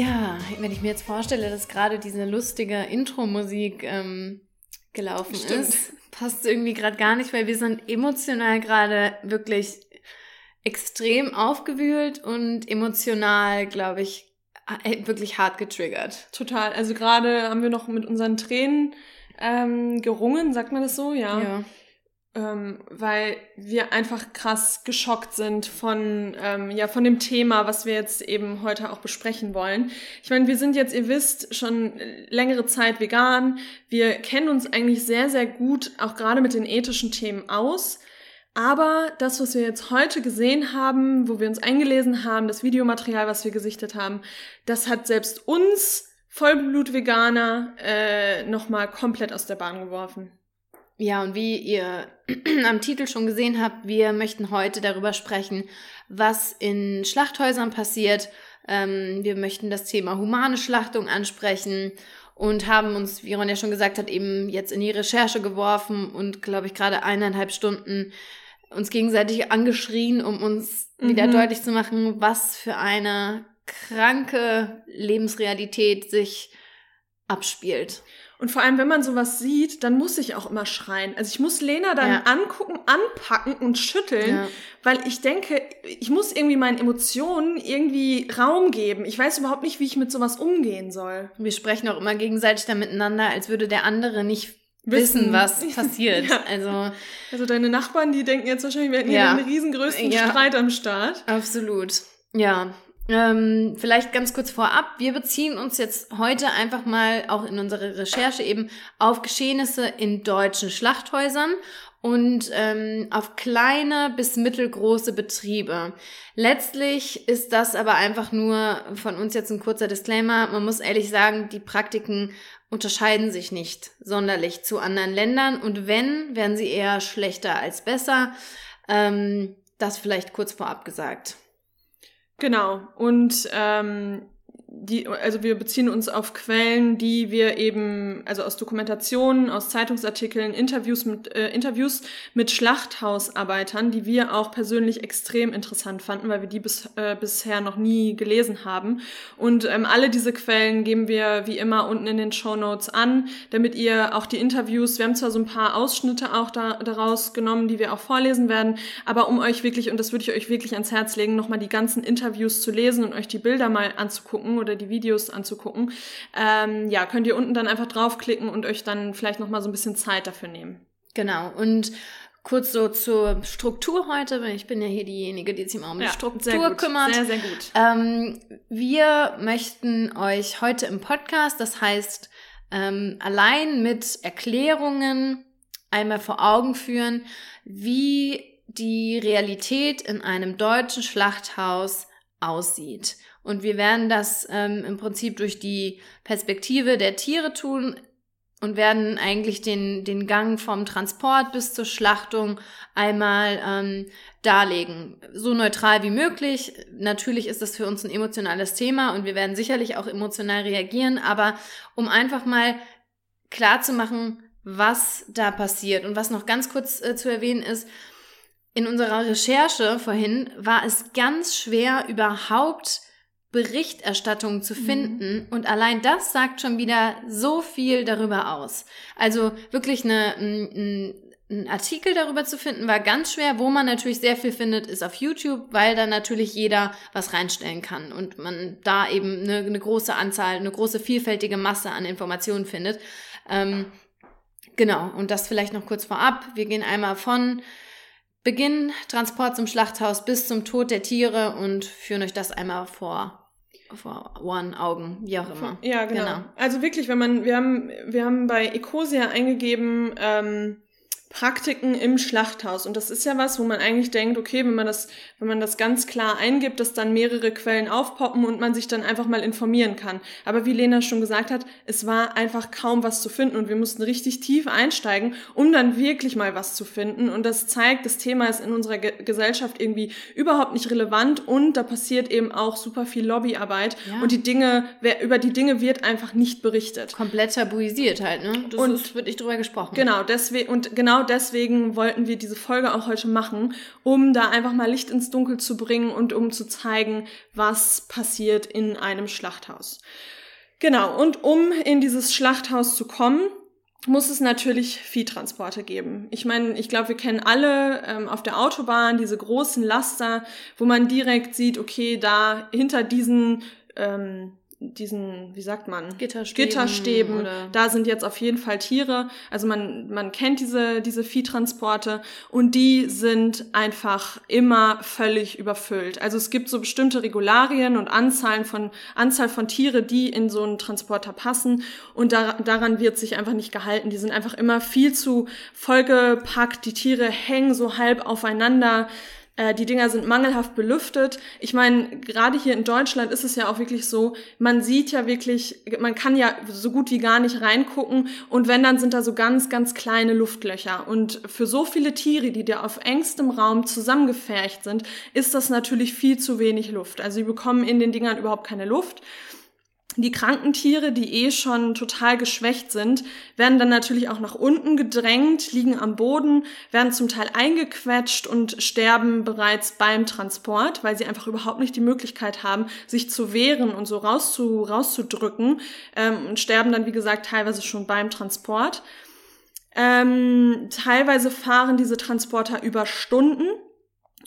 Ja, wenn ich mir jetzt vorstelle, dass gerade diese lustige Intro-Musik ähm, gelaufen Stimmt. ist, passt irgendwie gerade gar nicht, weil wir sind emotional gerade wirklich extrem aufgewühlt und emotional, glaube ich, äh, wirklich hart getriggert. Total. Also gerade haben wir noch mit unseren Tränen ähm, gerungen, sagt man das so? Ja. Ja. Ähm, weil wir einfach krass geschockt sind von, ähm, ja, von dem Thema, was wir jetzt eben heute auch besprechen wollen. Ich meine, wir sind jetzt, ihr wisst, schon längere Zeit vegan. Wir kennen uns eigentlich sehr, sehr gut, auch gerade mit den ethischen Themen aus. Aber das, was wir jetzt heute gesehen haben, wo wir uns eingelesen haben, das Videomaterial, was wir gesichtet haben, das hat selbst uns Vollblut-Veganer äh, nochmal komplett aus der Bahn geworfen. Ja, und wie ihr am Titel schon gesehen habt, wir möchten heute darüber sprechen, was in Schlachthäusern passiert. Ähm, wir möchten das Thema humane Schlachtung ansprechen und haben uns, wie Ron ja schon gesagt hat, eben jetzt in die Recherche geworfen und, glaube ich, gerade eineinhalb Stunden uns gegenseitig angeschrien, um uns Mhm. wieder deutlich zu machen, was für eine kranke Lebensrealität sich abspielt. Und vor allem, wenn man sowas sieht, dann muss ich auch immer schreien. Also ich muss Lena dann Ja. angucken, anpacken und schütteln, Ja. weil ich denke, ich muss irgendwie meinen Emotionen irgendwie Raum geben. Ich weiß überhaupt nicht, wie ich mit sowas umgehen soll. Wir sprechen auch immer gegenseitig da miteinander, als würde der andere nicht wissen, was passiert. Ja. Also Also deine Nachbarn, die denken jetzt wahrscheinlich, wir hätten Ja. hier einen riesengrößten. Streit am Start. absolut. Ja. Ähm, vielleicht ganz kurz vorab, wir beziehen uns jetzt heute einfach mal auch in unserer Recherche eben auf Geschehnisse in deutschen Schlachthäusern und ähm, auf kleine bis mittelgroße Betriebe. Letztlich ist das aber einfach nur von uns jetzt ein kurzer Disclaimer. Man muss ehrlich sagen, die Praktiken unterscheiden sich nicht sonderlich zu anderen Ländern und wenn, werden sie eher schlechter als besser. Ähm, das vielleicht kurz vorab gesagt. Genau. Und ähm, die, also wir beziehen uns auf Quellen, die wir eben, also aus Dokumentationen, aus Zeitungsartikeln, Interviews mit äh, Interviews mit Schlachthausarbeitern, die wir auch persönlich extrem interessant fanden, weil wir die bis, äh, bisher noch nie gelesen haben. Und ähm, alle diese Quellen geben wir wie immer unten in den Show Notes an, damit ihr auch die Interviews, wir haben zwar so ein paar Ausschnitte auch da, daraus genommen, die wir auch vorlesen werden, aber um euch wirklich, und das würde ich euch wirklich ans Herz legen, nochmal die ganzen Interviews zu lesen und euch die Bilder mal anzugucken oder die Videos anzugucken, ähm, ja, könnt ihr unten dann einfach draufklicken und euch dann vielleicht nochmal so ein bisschen Zeit dafür nehmen. Genau. Und kurz so zur Struktur heute, weil ich bin ja hier diejenige, die sich immer um die sehr Struktur gut. kümmert. Sehr, sehr gut. Ähm, wir möchten euch heute im Podcast, das heißt, ähm, allein mit Erklärungen einmal vor Augen führen, wie die Realität in einem deutschen Schlachthaus aussieht. Und wir werden das ähm, im Prinzip durch die Perspektive der Tiere tun und werden eigentlich den, den Gang vom Transport bis zur Schlachtung einmal ähm, darlegen. So neutral wie möglich. Natürlich ist das für uns ein emotionales Thema und wir werden sicherlich auch emotional reagieren, aber um einfach mal klar zu machen, was da passiert. Und was noch ganz kurz äh, zu erwähnen ist, in unserer Recherche vorhin war es ganz schwer, überhaupt Berichterstattung zu finden. Und allein das sagt schon wieder so viel darüber aus. Also wirklich eine, ein, ein Artikel darüber zu finden, war ganz schwer. Wo man natürlich sehr viel findet, ist auf YouTube, weil da natürlich jeder was reinstellen kann und man da eben eine, eine große Anzahl, eine große vielfältige Masse an Informationen findet. Ähm, genau, und das vielleicht noch kurz vorab. Wir gehen einmal von Beginn, Transport zum Schlachthaus bis zum Tod der Tiere und führen euch das einmal vor, vor Ohren, Augen, wie auch immer. Ja, genau. Genau. Also wirklich, wenn man, wir haben, wir haben bei Ecosia eingegeben, ähm, Praktiken im Schlachthaus. Und das ist ja was, wo man eigentlich denkt, okay, wenn man das, wenn man das ganz klar eingibt, dass dann mehrere Quellen aufpoppen und man sich dann einfach mal informieren kann. Aber wie Lena schon gesagt hat, es war einfach kaum was zu finden und wir mussten richtig tief einsteigen, um dann wirklich mal was zu finden. Und das zeigt, das Thema ist in unserer Ge Gesellschaft irgendwie überhaupt nicht relevant und da passiert eben auch super viel Lobbyarbeit Ja. und die Dinge, wer, über die Dinge wird einfach nicht berichtet. Komplett tabuisiert halt, ne? Das Und- ist, wird nicht drüber gesprochen. Genau, deswegen, und genau genau deswegen wollten wir diese Folge auch heute machen, um da einfach mal Licht ins Dunkel zu bringen und um zu zeigen, was passiert in einem Schlachthaus. Genau, und um in dieses Schlachthaus zu kommen, muss es natürlich Viehtransporte geben. Ich meine, ich glaube, wir kennen alle ähm, auf der Autobahn diese großen Laster, wo man direkt sieht, okay, da hinter diesen ähm, diesen, wie sagt man? Gitterstäben. Gitterstäben. Da sind jetzt auf jeden Fall Tiere. Also man, man kennt diese, diese Viehtransporte und die sind einfach immer völlig überfüllt. Also es gibt so bestimmte Regularien und Anzahlen von, Anzahl von Tiere, die in so einen Transporter passen und da, daran wird sich einfach nicht gehalten. Die sind einfach immer viel zu vollgepackt. Die Tiere hängen so halb aufeinander. Äh, die Dinger sind mangelhaft belüftet. Ich meine, gerade hier in Deutschland ist es ja auch wirklich so, man sieht ja wirklich, man kann ja so gut wie gar nicht reingucken und wenn, dann sind da so ganz, ganz kleine Luftlöcher. Und für so viele Tiere, die da auf engstem Raum zusammengefercht sind, ist das natürlich viel zu wenig Luft. Also sie bekommen in den Dingern überhaupt keine Luft. Die kranken Tiere, die eh schon total geschwächt sind, werden dann natürlich auch nach unten gedrängt, liegen am Boden, werden zum Teil eingequetscht und sterben bereits beim Transport, weil sie einfach überhaupt nicht die Möglichkeit haben, sich zu wehren und so rauszu, rauszudrücken ähm, und sterben dann, wie gesagt, teilweise schon beim Transport. Ähm, teilweise fahren diese Transporter über Stunden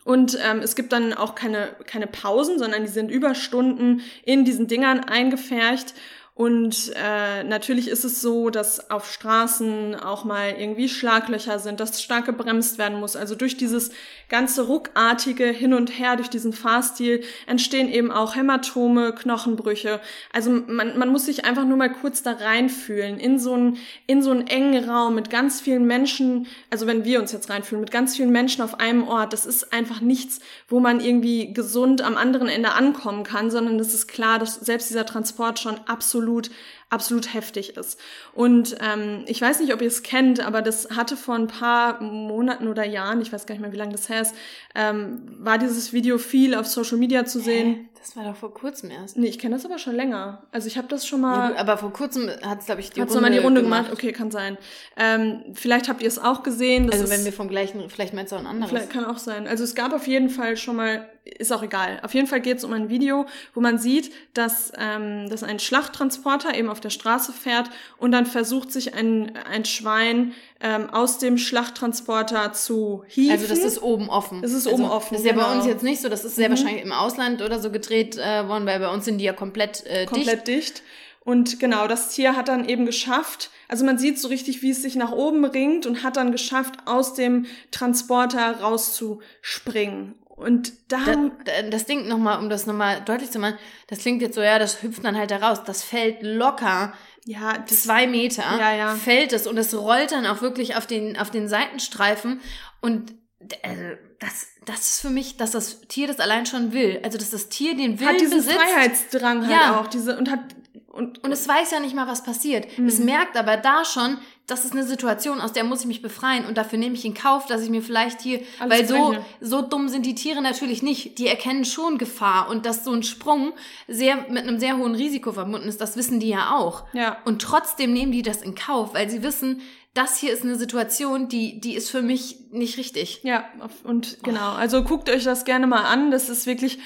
und ähm, es gibt dann auch keine, keine Pausen, sondern die sind über Stunden in diesen Dingern eingefärcht. Und äh, natürlich ist es so, dass auf Straßen auch mal irgendwie Schlaglöcher sind, dass stark gebremst werden muss. Also durch dieses ganze ruckartige Hin und Her, durch diesen Fahrstil entstehen eben auch Hämatome, Knochenbrüche. Also man, man muss sich einfach nur mal kurz da reinfühlen in so einen in so einen engen Raum mit ganz vielen Menschen. Also wenn wir uns jetzt reinfühlen mit ganz vielen Menschen auf einem Ort, das ist einfach nichts, wo man irgendwie gesund am anderen Ende ankommen kann, sondern es ist klar, dass selbst dieser Transport schon absolut absolut, absolut heftig ist. Und ähm, ich weiß nicht, ob ihr es kennt, aber das hatte vor ein paar Monaten oder Jahren, ich weiß gar nicht mehr, wie lange das her ist, ähm, war dieses Video viel auf Social Media zu sehen. Das war doch vor kurzem erst. Nee, ich kenne das aber schon länger. Also ich habe das schon mal. Ja, aber vor kurzem hat es, glaube ich, die hat's Runde, mal die Runde gemacht. gemacht. Okay, kann sein. Ähm, vielleicht habt ihr es auch gesehen. also wenn wir vom gleichen, vielleicht meinst du auch ein anderes. Vielleicht kann auch sein. Also es gab auf jeden Fall schon mal, ist auch egal. Auf jeden Fall geht es um ein Video, wo man sieht, dass, ähm, dass ein Schlachttransporter eben auf der Straße fährt und dann versucht sich ein, ein Schwein ähm, aus dem Schlachttransporter zu hieven. Also das ist oben offen. Das ist also, oben offen. Das ist ja genau. bei uns jetzt nicht so. Das ist sehr mhm. wahrscheinlich im Ausland oder so gedreht äh, worden, weil bei uns sind die ja komplett äh, komplett dicht. dicht. Und genau, das Tier hat dann eben geschafft, also man sieht so richtig, wie es sich nach oben ringt und hat dann geschafft, aus dem Transporter rauszuspringen. Und da, da das Ding nochmal, um das nochmal deutlich zu machen, das klingt jetzt so, ja, das hüpft dann halt da raus. Das fällt locker ja, zwei Meter ja, ja. fällt es und es rollt dann auch wirklich auf den, auf den Seitenstreifen und äh, das, das ist für mich, dass das Tier das allein schon will. Also, dass das Tier den Willen hat diesen besitzt. Freiheitsdrang halt ja. auch, diese, und hat, und, und es weiß ja nicht mal, was passiert. Mhm. Es merkt aber da schon, das ist eine Situation, aus der muss ich mich befreien und dafür nehme ich in Kauf, dass ich mir vielleicht hier, Alles weil so, so dumm sind die Tiere natürlich nicht. Die erkennen schon Gefahr und dass so ein Sprung sehr, mit einem sehr hohen Risiko verbunden ist, das wissen die ja auch. Ja. Und trotzdem nehmen die das in Kauf, weil sie wissen, das hier ist eine Situation, die, die ist für mich nicht richtig. Ja, und genau. Also guckt euch das gerne mal an. Das ist wirklich,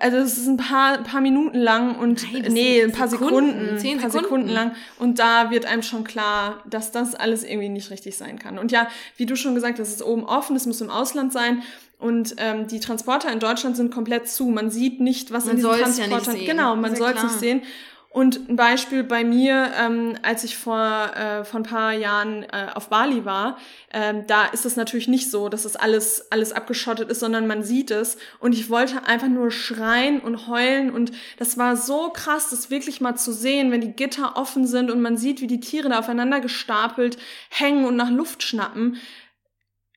also es ist ein paar, paar Minuten lang und Nein, nee, ein paar Sekunden, Sekunden ein paar Sekunden. lang und da wird einem schon klar, dass das alles irgendwie nicht richtig sein kann. Und ja, wie du schon gesagt hast, es ist oben offen, es muss im Ausland sein und ähm, die Transporter in Deutschland sind komplett zu. Man sieht nicht, was man in diesen Transportern. Ja genau, man soll es nicht sehen. Und ein Beispiel bei mir, ähm, als ich vor, äh, vor ein paar Jahren äh, auf Bali war, ähm, da ist es natürlich nicht so, dass es alles, alles abgeschottet ist, sondern man sieht es. Und ich wollte einfach nur schreien und heulen. Und das war so krass, das wirklich mal zu sehen, wenn die Gitter offen sind und man sieht, wie die Tiere da aufeinander gestapelt hängen und nach Luft schnappen.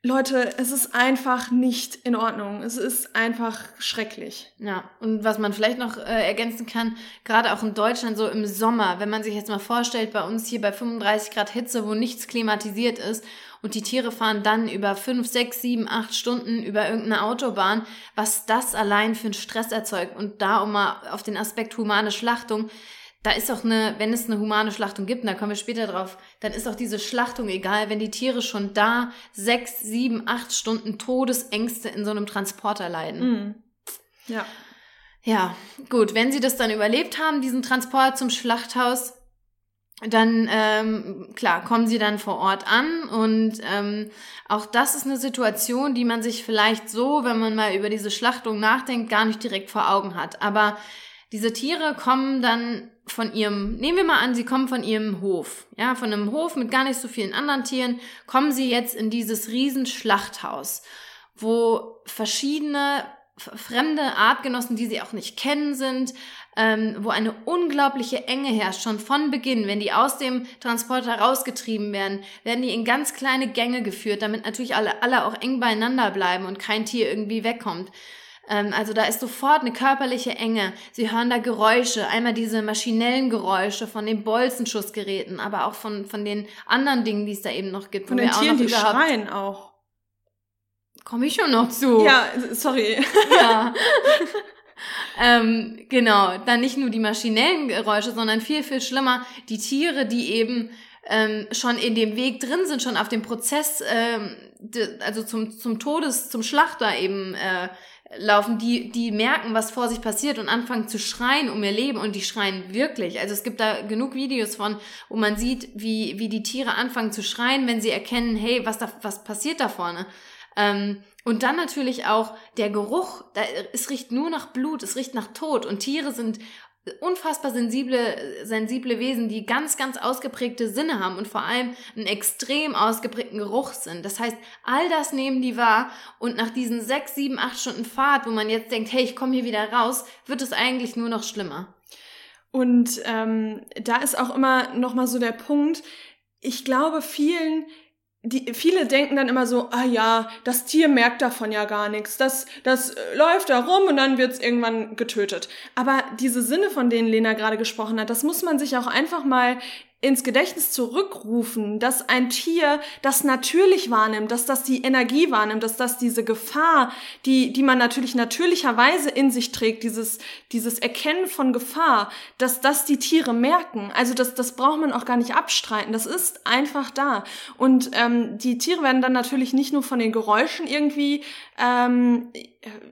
Leute, es ist einfach nicht in Ordnung. Es ist einfach schrecklich. Ja, und was man vielleicht noch äh, ergänzen kann, gerade auch in Deutschland so im Sommer, wenn man sich jetzt mal vorstellt, bei uns hier bei 35 Grad Hitze, wo nichts klimatisiert ist und die Tiere fahren dann über 5, 6, 7, 8 Stunden über irgendeine Autobahn, was das allein für einen Stress erzeugt. Und da, um mal auf den Aspekt humane Schlachtung, da ist auch eine, wenn es eine humane Schlachtung gibt, und da kommen wir später drauf, dann ist auch diese Schlachtung egal, wenn die Tiere schon da sechs, sieben, acht Stunden Todesängste in so einem Transporter leiden. Mhm. Ja. Ja, gut, wenn sie das dann überlebt haben, diesen Transport zum Schlachthaus, dann, ähm, klar, kommen sie dann vor Ort an und ähm, auch das ist eine Situation, die man sich vielleicht so, wenn man mal über diese Schlachtung nachdenkt, gar nicht direkt vor Augen hat. Aber diese Tiere kommen dann von ihrem, nehmen wir mal an, sie kommen von ihrem Hof, ja, von einem Hof mit gar nicht so vielen anderen Tieren, kommen sie jetzt in dieses Riesenschlachthaus, wo verschiedene fremde Artgenossen, die sie auch nicht kennen, sind, ähm, wo eine unglaubliche Enge herrscht, schon von Beginn. Wenn die aus dem Transporter rausgetrieben werden, werden die in ganz kleine Gänge geführt, damit natürlich alle, alle auch eng beieinander bleiben und kein Tier irgendwie wegkommt. Ähm, also da ist sofort eine körperliche Enge. Sie hören da Geräusche, einmal diese maschinellen Geräusche von den Bolzenschussgeräten, aber auch von, von den anderen Dingen, die es da eben noch gibt. Von den Tieren, die schreien auch. Komme ich schon noch zu. Ja, sorry. Ja. ähm, genau, dann nicht nur die maschinellen Geräusche, sondern viel, viel schlimmer die Tiere, die eben ähm, schon in dem Weg drin sind, schon auf dem Prozess, ähm, also zum, zum Todes, zum Schlachter eben äh, laufen, die, die merken, was vor sich passiert und anfangen zu schreien um ihr Leben und die schreien wirklich. Also es gibt da genug Videos von, wo man sieht, wie, wie die Tiere anfangen zu schreien, wenn sie erkennen, hey, was da, was passiert da vorne? Ähm, und dann natürlich auch der Geruch, da, es riecht nur nach Blut, es riecht nach Tod und Tiere sind unfassbar sensible, sensible Wesen, die ganz, ganz ausgeprägte Sinne haben und vor allem einen extrem ausgeprägten Geruchssinn. Das heißt, all das nehmen die wahr und nach diesen sechs, sieben, acht Stunden Fahrt, wo man jetzt denkt, hey, ich komme hier wieder raus, wird es eigentlich nur noch schlimmer. Und ähm, da ist auch immer noch mal so der Punkt, ich glaube, vielen die, viele denken dann immer so, ah ja, das Tier merkt davon ja gar nichts. Das, das äh, läuft da rum und dann wird's irgendwann getötet. Aber diese Sinne, von denen Lena gerade gesprochen hat, das muss man sich auch einfach mal ins Gedächtnis zurückrufen, dass ein Tier das natürlich wahrnimmt, dass das die Energie wahrnimmt, dass das diese Gefahr, die, die man natürlich natürlicherweise in sich trägt, dieses, dieses Erkennen von Gefahr, dass das die Tiere merken. Also das, das braucht man auch gar nicht abstreiten. Das ist einfach da. Und ähm, die Tiere werden dann natürlich nicht nur von den Geräuschen irgendwie ähm,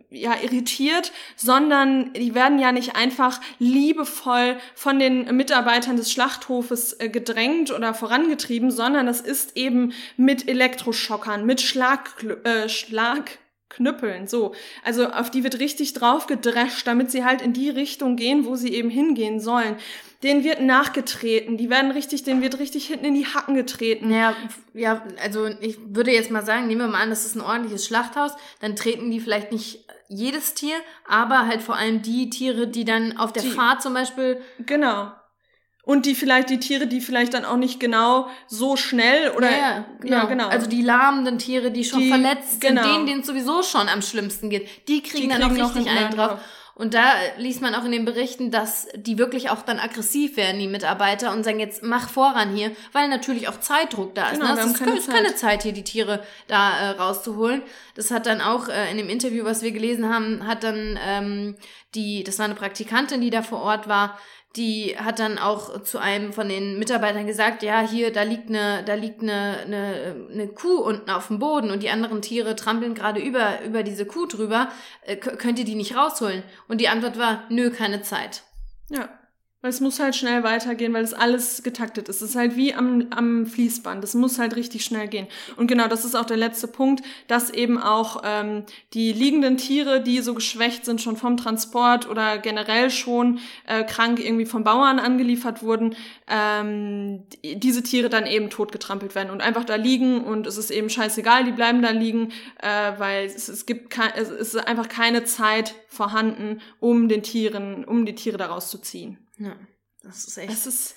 ja, irritiert, sondern die werden ja nicht einfach liebevoll von den Mitarbeitern des Schlachthofes äh, gedrängt oder vorangetrieben, sondern das ist eben mit Elektroschockern, mit Schlag, äh, Schlag Knüppeln, so. Also auf die wird richtig drauf gedrescht, damit sie halt in die Richtung gehen, wo sie eben hingehen sollen. Denen wird nachgetreten, die werden richtig, denen wird richtig hinten in die Hacken getreten. Ja, ja, also ich würde jetzt mal sagen, nehmen wir mal an, das ist ein ordentliches Schlachthaus, dann treten die vielleicht nicht jedes Tier, aber halt vor allem die Tiere, die dann auf der die, Fahrt zum Beispiel. Genau. Und die vielleicht, die Tiere, die vielleicht dann auch nicht genau so schnell oder. Ja, genau. ja genau. Also die lahmenden Tiere, die schon die, verletzt sind, genau. denen, denen es sowieso schon am schlimmsten geht, die kriegen, die dann kriegen auch richtig einen drauf. Und da liest man auch in den Berichten, dass die wirklich auch dann aggressiv werden, die Mitarbeiter, und sagen, jetzt mach voran hier, weil natürlich auch Zeitdruck da ist. Genau, ne? Es ist keine Zeit, hier die Tiere da äh, rauszuholen. Das hat dann auch äh, in dem Interview, was wir gelesen haben, hat dann ähm, die, das war eine Praktikantin, die da vor Ort war, die hat dann auch zu einem von den Mitarbeitern gesagt, ja, hier, da liegt eine, da liegt eine, eine, eine Kuh unten auf dem Boden und die anderen Tiere trampeln gerade über, über diese Kuh drüber, äh, könnt ihr die nicht rausholen? Und die Antwort war, nö, keine Zeit. Ja. Weil es muss halt schnell weitergehen, weil es alles getaktet ist. Es ist halt wie am, am Fließband. Es muss halt richtig schnell gehen. Und genau, das ist auch der letzte Punkt, dass eben auch ähm, die liegenden Tiere, die so geschwächt sind, schon vom Transport oder generell schon äh, krank irgendwie vom Bauern angeliefert wurden, ähm, diese Tiere dann eben totgetrampelt werden und einfach da liegen und es ist eben scheißegal, die bleiben da liegen, äh, weil es, es gibt kein, es ist einfach keine Zeit vorhanden, um den Tieren, um die Tiere daraus zu ziehen. Ja, das ist echt. Das ist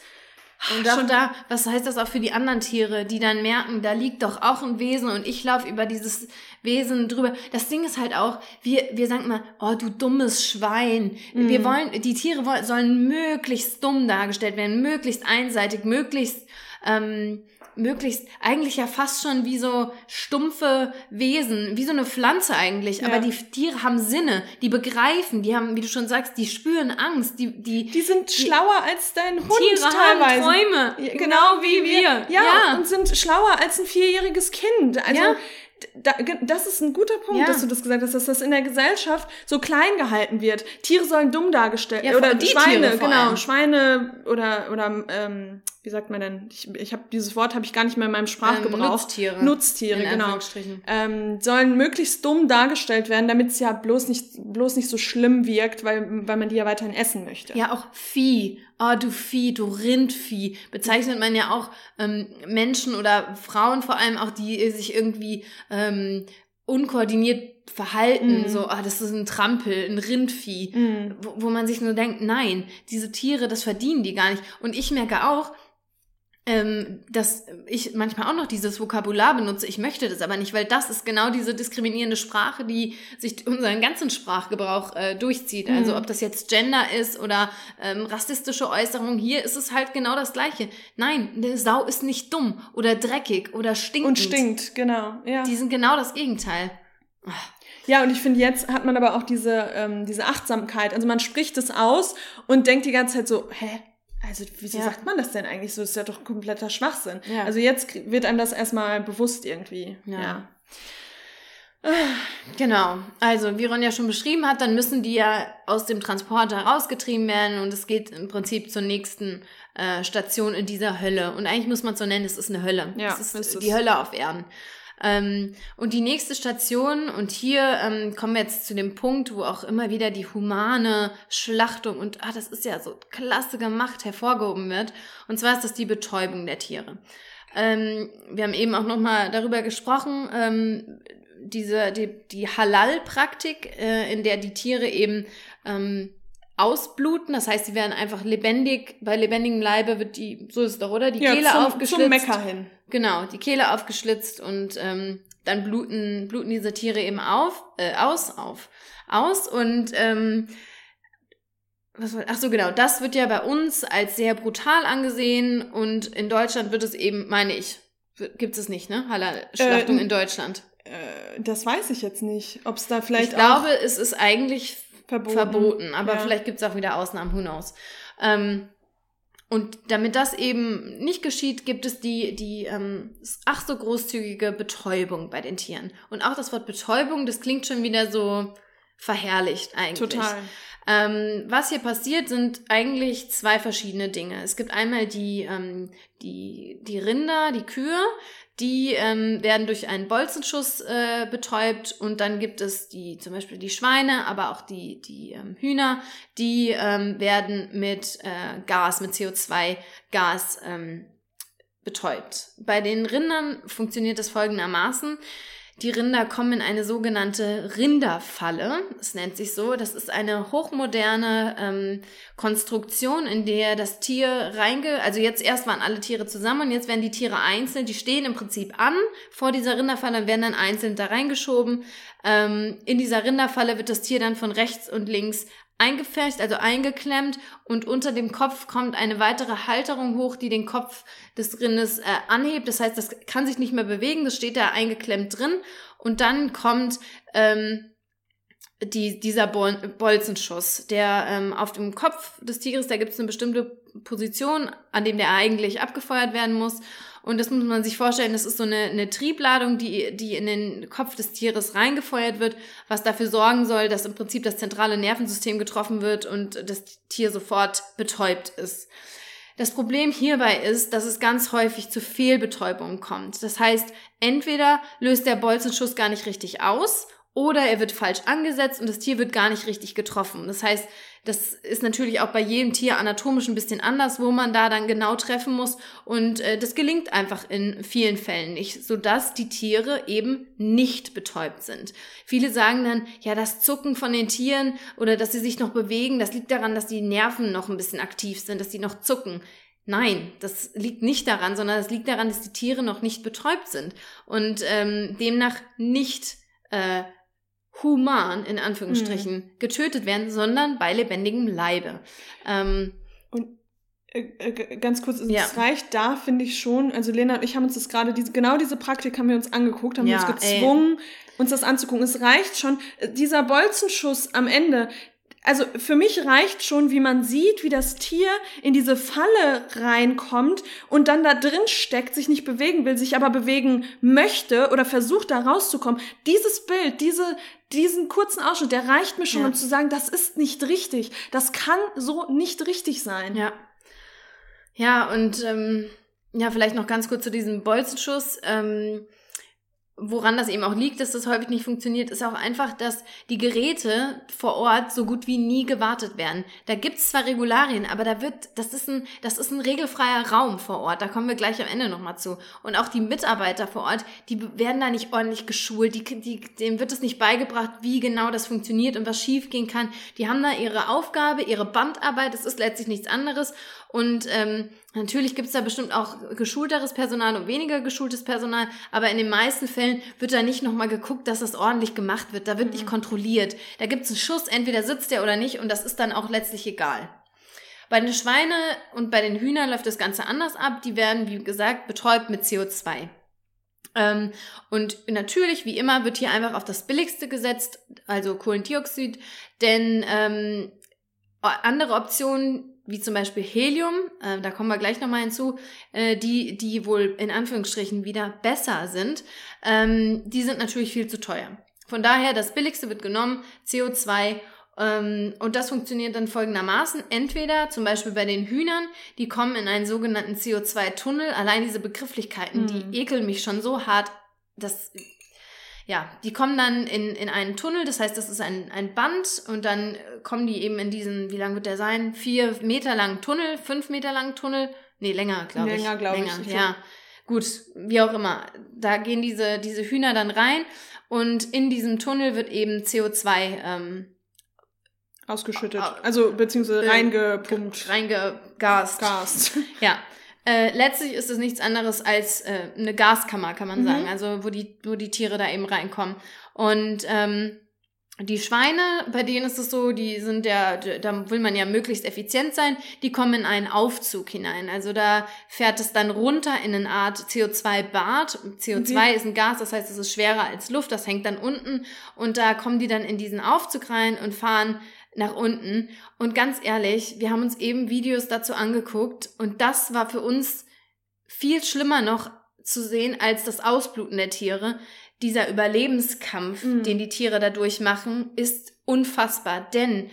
und auch da, was heißt das auch für die anderen Tiere, die dann merken, da liegt doch auch ein Wesen und ich laufe über dieses Wesen drüber. Das Ding ist halt auch, wir, wir sagen mal, oh du dummes Schwein. Mhm. Wir wollen, die Tiere sollen möglichst dumm dargestellt werden, möglichst einseitig, möglichst ähm, möglichst eigentlich ja fast schon wie so stumpfe Wesen, wie so eine Pflanze eigentlich. Ja. Aber die Tiere haben Sinne, die begreifen, die haben, wie du schon sagst, die spüren Angst, die die die sind die, schlauer als dein Hund Tiere teilweise. Haben Träume, genau, genau wie wir. Ja, ja, und sind schlauer als ein vierjähriges Kind. Also ja da, das ist ein guter Punkt, ja. dass du das gesagt hast, dass das in der Gesellschaft so klein gehalten wird. Tiere sollen dumm dargestellt ja, oder die Schweine, genau, Schweine oder oder ähm, wie sagt man denn? Ich, ich habe dieses Wort habe ich gar nicht mehr in meinem Sprachgebrauch. Ähm, Nutztiere. Nutztiere, genau. Ähm, sollen möglichst dumm dargestellt werden, damit es ja bloß nicht bloß nicht so schlimm wirkt, weil weil man die ja weiterhin essen möchte. Ja, auch Vieh. Oh, du Vieh, du Rindvieh. Bezeichnet man ja auch ähm, Menschen oder Frauen vor allem auch, die sich irgendwie ähm, unkoordiniert verhalten, mm. so, ah, das ist ein Trampel, ein Rindvieh, mm. wo, wo man sich nur denkt, nein, diese Tiere, das verdienen die gar nicht. Und ich merke auch, ähm, dass ich manchmal auch noch dieses Vokabular benutze. Ich möchte das aber nicht, weil das ist genau diese diskriminierende Sprache, die sich unseren ganzen Sprachgebrauch äh, durchzieht. Mhm. Also ob das jetzt Gender ist oder ähm, rassistische Äußerungen, hier ist es halt genau das Gleiche. Nein, eine Sau ist nicht dumm oder dreckig oder stinkend. Und stinkt, genau. Ja. Die sind genau das Gegenteil. Ja, und ich finde, jetzt hat man aber auch diese, ähm, diese Achtsamkeit. Also man spricht es aus und denkt die ganze Zeit so, hä, also, wieso ja. sagt man das denn eigentlich so? Das ist ja doch kompletter Schwachsinn. Ja. Also jetzt wird einem das erstmal bewusst irgendwie. Ja. ja. Genau. Also, wie Ron ja schon beschrieben hat, dann müssen die ja aus dem Transporter rausgetrieben werden und es geht im Prinzip zur nächsten äh, Station in dieser Hölle. Und eigentlich muss man es so nennen, es ist eine Hölle. Ja, es ist, ist die Hölle auf Erden. Ähm, und die nächste Station, und hier ähm, kommen wir jetzt zu dem Punkt, wo auch immer wieder die humane Schlachtung und, ah, das ist ja so klasse gemacht, hervorgehoben wird. Und zwar ist das die Betäubung der Tiere. Ähm, wir haben eben auch nochmal darüber gesprochen, ähm, diese, die, die Halal-Praktik, äh, in der die Tiere eben ähm, ausbluten. Das heißt, sie werden einfach lebendig, bei lebendigem Leibe wird die, so ist es doch, oder? Die ja, Kehle zum, aufgeschlitzt. Zum Mecker hin. Genau, die Kehle aufgeschlitzt und ähm, dann bluten, bluten diese Tiere eben auf, äh, aus, auf, aus und ähm, was war, ach so genau, das wird ja bei uns als sehr brutal angesehen und in Deutschland wird es eben, meine ich, gibt es nicht, ne? Halal-Schlachtung äh, in Deutschland. Äh, das weiß ich jetzt nicht, ob es da vielleicht Ich glaube, es ist eigentlich verboten, verboten aber ja. vielleicht gibt es auch wieder Ausnahmen, who knows. Ähm, und damit das eben nicht geschieht, gibt es die, die ähm, ach so großzügige Betäubung bei den Tieren. Und auch das Wort Betäubung, das klingt schon wieder so verherrlicht eigentlich. Total. Ähm, was hier passiert, sind eigentlich zwei verschiedene Dinge. Es gibt einmal die, ähm, die, die Rinder, die Kühe, die ähm, werden durch einen Bolzenschuss äh, betäubt und dann gibt es die zum Beispiel die Schweine, aber auch die die ähm, Hühner, die ähm, werden mit äh, Gas, mit CO2-Gas ähm, betäubt. Bei den Rindern funktioniert das folgendermaßen: die Rinder kommen in eine sogenannte Rinderfalle. Es nennt sich so. Das ist eine hochmoderne ähm, Konstruktion, in der das Tier reinge... Also jetzt erst waren alle Tiere zusammen und jetzt werden die Tiere einzeln. Die stehen im Prinzip an vor dieser Rinderfalle und werden dann einzeln da reingeschoben. Ähm, in dieser Rinderfalle wird das Tier dann von rechts und links eingefärcht, also eingeklemmt und unter dem Kopf kommt eine weitere Halterung hoch, die den Kopf des Rindes äh, anhebt. Das heißt, das kann sich nicht mehr bewegen, das steht da eingeklemmt drin und dann kommt ähm, die, dieser Bol Bolzenschuss, der ähm, auf dem Kopf des Tigers, da gibt es eine bestimmte Position, an dem der eigentlich abgefeuert werden muss und das muss man sich vorstellen, das ist so eine, eine Triebladung, die, die in den Kopf des Tieres reingefeuert wird, was dafür sorgen soll, dass im Prinzip das zentrale Nervensystem getroffen wird und das Tier sofort betäubt ist. Das Problem hierbei ist, dass es ganz häufig zu Fehlbetäubungen kommt. Das heißt, entweder löst der Bolzenschuss gar nicht richtig aus oder er wird falsch angesetzt und das Tier wird gar nicht richtig getroffen. Das heißt, das ist natürlich auch bei jedem Tier anatomisch ein bisschen anders, wo man da dann genau treffen muss. Und äh, das gelingt einfach in vielen Fällen nicht, sodass die Tiere eben nicht betäubt sind. Viele sagen dann, ja, das Zucken von den Tieren oder dass sie sich noch bewegen, das liegt daran, dass die Nerven noch ein bisschen aktiv sind, dass sie noch zucken. Nein, das liegt nicht daran, sondern es liegt daran, dass die Tiere noch nicht betäubt sind und ähm, demnach nicht äh, human, in Anführungsstrichen, mhm. getötet werden, sondern bei lebendigem Leibe. Ähm, und Äh, äh, ganz kurz, ja. es reicht da, finde ich schon. Also Lena und ich haben uns das gerade, diese, genau diese Praktik haben wir uns angeguckt, haben ja, uns gezwungen, ey. uns das anzugucken. Es reicht schon. Dieser Bolzenschuss am Ende, also für mich reicht schon, wie man sieht, wie das Tier in diese Falle reinkommt und dann da drin steckt, sich nicht bewegen will, sich aber bewegen möchte oder versucht da rauszukommen. Dieses Bild, diese, diesen kurzen Ausschnitt, der reicht mir schon, ja. um zu sagen, das ist nicht richtig. Das kann so nicht richtig sein. Ja. Ja, und ähm, ja, vielleicht noch ganz kurz zu diesem Bolzenschuss. Ähm, woran das eben auch liegt, dass das häufig nicht funktioniert, ist auch einfach, dass die Geräte vor Ort so gut wie nie gewartet werden. Da gibt's zwar Regularien, aber da wird, das ist ein, das ist ein regelfreier Raum vor Ort. Da kommen wir gleich am Ende nochmal zu. Und auch die Mitarbeiter vor Ort, die werden da nicht ordentlich geschult, die, die, denen wird es nicht beigebracht, wie genau das funktioniert und was schiefgehen kann. Die haben da ihre Aufgabe, ihre Bandarbeit, das ist letztlich nichts anderes. Und ähm, natürlich gibt's da bestimmt auch geschulteres Personal und weniger geschultes Personal, aber in den meisten Fällen wird da nicht nochmal geguckt, dass das ordentlich gemacht wird. Da wird mhm. nicht kontrolliert. Da gibt's einen Schuss, entweder sitzt der oder nicht, und das ist dann auch letztlich egal. Bei den Schweine und bei den Hühnern läuft das Ganze anders ab. Die werden, wie gesagt, betäubt mit CO2. Ähm, und natürlich, wie immer, wird hier einfach auf das Billigste gesetzt, also Kohlendioxid, denn ähm, andere Optionen wie zum Beispiel Helium, äh, da kommen wir gleich nochmal hinzu, äh, die, die wohl in Anführungsstrichen wieder besser sind, ähm, die sind natürlich viel zu teuer. Von daher, das billigste wird genommen, CO2 ähm, und das funktioniert dann folgendermaßen. Entweder zum Beispiel bei den Hühnern, die kommen in einen sogenannten CO2-Tunnel. Allein diese Begrifflichkeiten, mhm. die ekeln mich schon so hart. Das ja, die kommen dann in, in einen Tunnel, das heißt, das ist ein, ein Band und dann kommen die eben in diesen, wie lang wird der sein? Vier Meter langen Tunnel, fünf Meter langen Tunnel? Nee, länger, glaube ich. Länger, glaube ich. Ja. Gut, wie auch immer. Da gehen diese, diese Hühner dann rein und in diesem Tunnel wird eben CO2 ähm, ausgeschüttet. Also beziehungsweise reingepumpt. Reingegast. Gast. Ja. Äh, letztlich ist es nichts anderes als äh, eine Gaskammer, kann man mhm. sagen. Also wo die, wo die Tiere da eben reinkommen. Und ähm, die Schweine, bei denen ist es so, die sind ja, da will man ja möglichst effizient sein, die kommen in einen Aufzug hinein. Also da fährt es dann runter in eine Art CO2-Bad. CO2 okay. ist ein Gas, das heißt, es ist schwerer als Luft, das hängt dann unten und da kommen die dann in diesen Aufzug rein und fahren nach unten. Und ganz ehrlich, wir haben uns eben Videos dazu angeguckt und das war für uns viel schlimmer noch zu sehen als das Ausbluten der Tiere. Dieser Überlebenskampf, mhm. den die Tiere da durchmachen, ist unfassbar. Denn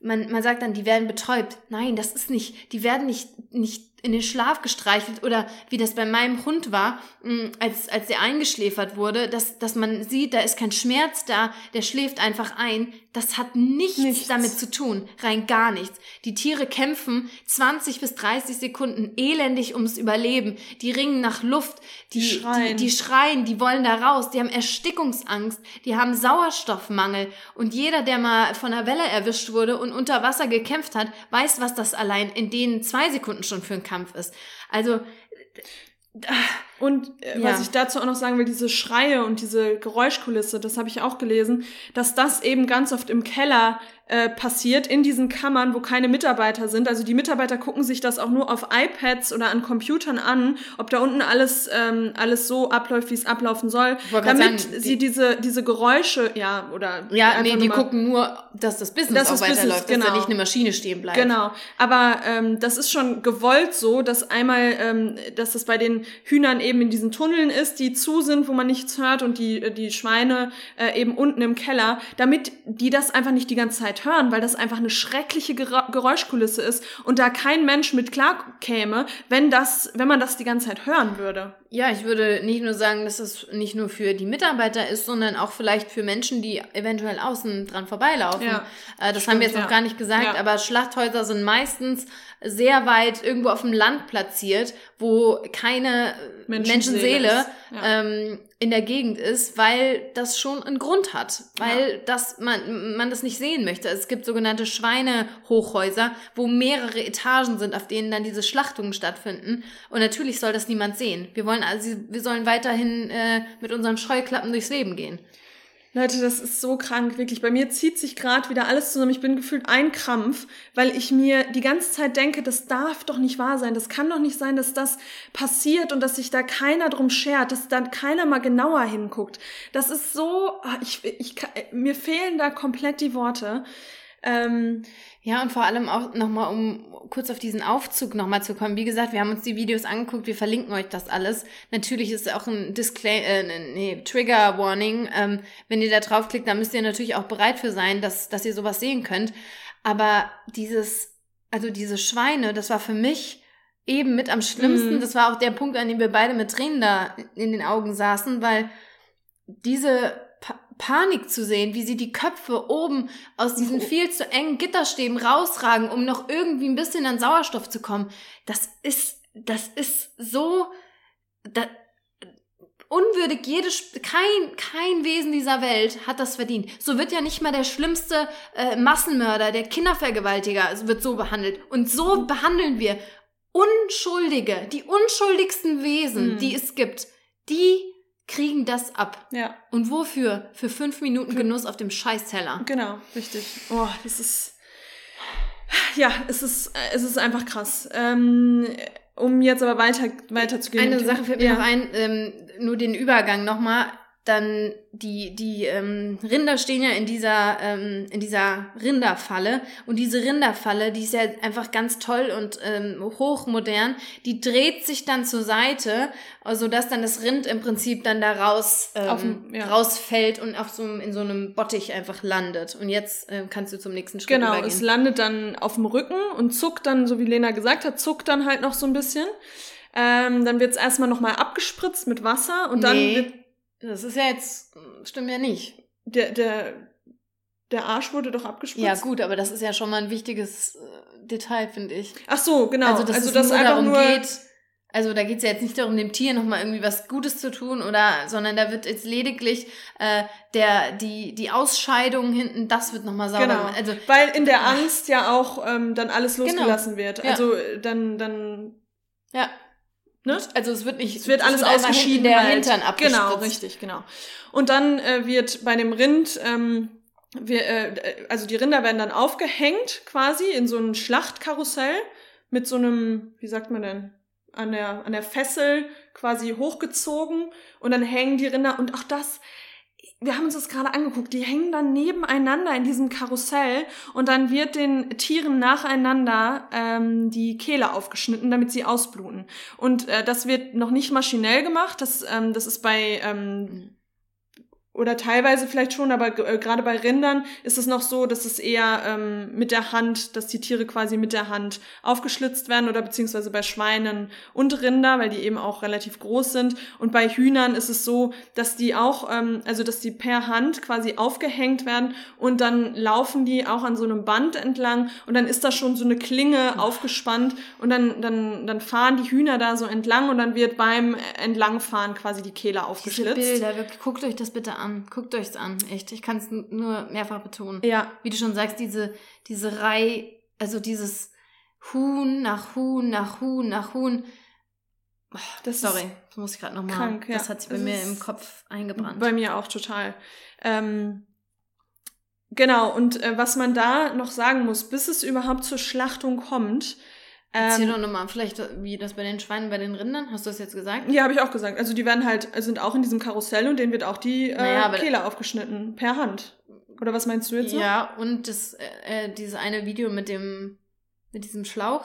man, man sagt dann, die werden betäubt. Nein, das ist nicht, die werden nicht, nicht in den Schlaf gestreichelt oder wie das bei meinem Hund war, mm, als, als der eingeschläfert wurde, dass, dass man sieht, da ist kein Schmerz da, der schläft einfach ein. Das hat nichts, nichts, damit zu tun, rein gar nichts. Die Tiere kämpfen 20 bis 30 Sekunden elendig ums Überleben. Die ringen nach Luft, die, die schreien. Die, die schreien, die wollen da raus, die haben Erstickungsangst, die haben Sauerstoffmangel. Und jeder, der mal von einer Welle erwischt wurde und unter Wasser gekämpft hat, weiß, was das allein in den zwei Sekunden schon für ein Kampf ist. Also und äh, ja. was ich dazu auch noch sagen will, diese Schreie und diese Geräuschkulisse, das habe ich auch gelesen, dass das eben ganz oft im Keller äh, passiert in diesen Kammern, wo keine Mitarbeiter sind. Also die Mitarbeiter gucken sich das auch nur auf iPads oder an Computern an, ob da unten alles ähm, alles so abläuft, wie es ablaufen soll, damit sagen, sie die, diese diese Geräusche, ja oder ja, nee, die gucken nur, dass das Business dass auch das weiterläuft, Business, genau. dass da genau. nicht eine Maschine stehen bleibt. Genau, aber ähm, das ist schon gewollt so, dass einmal, ähm, dass das bei den Hühnern eben in diesen Tunneln ist, die zu sind, wo man nichts hört und die die Schweine äh, eben unten im Keller, damit die das einfach nicht die ganze Zeit hören, weil das einfach eine schreckliche Geräuschkulisse ist und da kein Mensch mit klar käme, wenn das, wenn man das die ganze Zeit hören würde. Ja, ich würde nicht nur sagen, dass es nicht nur für die Mitarbeiter ist, sondern auch vielleicht für Menschen, die eventuell außen dran vorbeilaufen. Ja, äh, das stimmt, haben wir jetzt ja. noch gar nicht gesagt, ja. aber Schlachthäuser sind meistens sehr weit irgendwo auf dem Land platziert, wo keine Menschenseele, Menschenseele ähm, in der Gegend ist, weil das schon einen Grund hat, weil ja. das man man das nicht sehen möchte. Es gibt sogenannte Schweinehochhäuser, wo mehrere Etagen sind, auf denen dann diese Schlachtungen stattfinden. Und natürlich soll das niemand sehen. Wir wollen also wir sollen weiterhin äh, mit unseren Scheuklappen durchs Leben gehen. Leute, das ist so krank, wirklich. Bei mir zieht sich gerade wieder alles zusammen. Ich bin gefühlt ein Krampf, weil ich mir die ganze Zeit denke, das darf doch nicht wahr sein. Das kann doch nicht sein, dass das passiert und dass sich da keiner drum schert, dass da keiner mal genauer hinguckt. Das ist so, ah, ich, ich, mir fehlen da komplett die Worte. Ähm, ja, und vor allem auch nochmal, um kurz auf diesen Aufzug nochmal zu kommen. Wie gesagt, wir haben uns die Videos angeguckt, wir verlinken euch das alles. Natürlich ist auch ein Disclaimer, äh, nee, Trigger Warning. Ähm, wenn ihr da draufklickt, dann müsst ihr natürlich auch bereit für sein, dass, dass ihr sowas sehen könnt. Aber dieses, also diese Schweine, das war für mich eben mit am schlimmsten. Mhm. Das war auch der Punkt, an dem wir beide mit Tränen da in den Augen saßen, weil diese Panik zu sehen, wie sie die Köpfe oben aus diesen oh. viel zu engen Gitterstäben rausragen, um noch irgendwie ein bisschen an Sauerstoff zu kommen. Das ist, das ist so, da, unwürdig. Jede, kein, kein Wesen dieser Welt hat das verdient. So wird ja nicht mal der schlimmste äh, Massenmörder, der Kindervergewaltiger, es wird so behandelt. Und so behandeln wir Unschuldige, die unschuldigsten Wesen, mhm. die es gibt. Die kriegen das ab. Ja. Und wofür? Für fünf Minuten Genuss auf dem Scheißteller. Genau, richtig. Oh, das ist. Ja, es ist, es ist einfach krass. Ähm, um jetzt aber weiter, weiter zu gehen. Eine Sache fällt mir ja. noch ein, ähm, nur den Übergang nochmal dann die, die ähm, Rinder stehen ja in dieser, ähm, in dieser Rinderfalle. Und diese Rinderfalle, die ist ja einfach ganz toll und ähm, hochmodern, die dreht sich dann zur Seite, sodass dann das Rind im Prinzip dann da raus, ähm, auf, ja. rausfällt und auf so, in so einem Bottich einfach landet. Und jetzt äh, kannst du zum nächsten Schritt Genau, übergehen. es landet dann auf dem Rücken und zuckt dann, so wie Lena gesagt hat, zuckt dann halt noch so ein bisschen. Ähm, dann wird es erstmal nochmal abgespritzt mit Wasser und nee. dann wird das ist ja jetzt, stimmt ja nicht. Der, der, der Arsch wurde doch abgespritzt. Ja, gut, aber das ist ja schon mal ein wichtiges äh, Detail, finde ich. Ach so, genau. Also, dass also, es das nur darum nur geht, also da geht es ja jetzt nicht darum, dem Tier nochmal irgendwie was Gutes zu tun, oder, sondern da wird jetzt lediglich äh, der, die, die Ausscheidung hinten, das wird nochmal sauber. Genau. Also, Weil in der Angst ja auch ähm, dann alles genau. losgelassen genau. wird. Also ja. dann, dann. Ja. Ne? Also es wird nicht, es wird alles ausgeschieden, der halt. Hintern abgespritzt. Genau, richtig, genau. Und dann äh, wird bei dem Rind, ähm, wir, äh, also die Rinder werden dann aufgehängt quasi in so ein Schlachtkarussell mit so einem, wie sagt man denn, an der, an der Fessel quasi hochgezogen und dann hängen die Rinder und auch das, wir haben uns das gerade angeguckt, die hängen dann nebeneinander in diesem Karussell und dann wird den Tieren nacheinander ähm, die Kehle aufgeschnitten, damit sie ausbluten. Und äh, das wird noch nicht maschinell gemacht, das, ähm, das ist bei ähm, oder teilweise vielleicht schon, aber äh, gerade bei Rindern ist es noch so, dass es eher ähm, mit der Hand, dass die Tiere quasi mit der Hand aufgeschlitzt werden oder beziehungsweise bei Schweinen und Rinder, weil die eben auch relativ groß sind. Und bei Hühnern ist es so, dass die auch, ähm, also dass die per Hand quasi aufgehängt werden und dann laufen die auch an so einem Band entlang und dann ist da schon so eine Klinge aufgespannt und dann, dann, dann fahren die Hühner da so entlang und dann wird beim Entlangfahren quasi die Kehle aufgeschlitzt. Diese Bilder, guckt euch das bitte an an. Guckt euch's an, echt. Ich kann es nur mehrfach betonen. Ja. Wie du schon sagst, diese, diese Reihe, also dieses Huhn nach Huhn nach Huhn nach Huhn. Oh, das Sorry, das muss ich gerade nochmal. Krank, ja. Das hat sich bei das mir im Kopf eingebrannt. Bei mir auch total. Ähm, genau, und äh, was man da noch sagen muss, bis es überhaupt zur Schlachtung kommt, Erzähl ähm, doch nochmal, vielleicht wie das bei den Schweinen, bei den Rindern, hast du das jetzt gesagt? Ja, habe ich auch gesagt. Also die werden halt, sind auch in diesem Karussell und denen wird auch die äh, naja, Kehle aufgeschnitten, per Hand. Oder was meinst du jetzt so? Ja, und das, äh, äh, dieses eine Video mit dem, mit diesem Schlauch.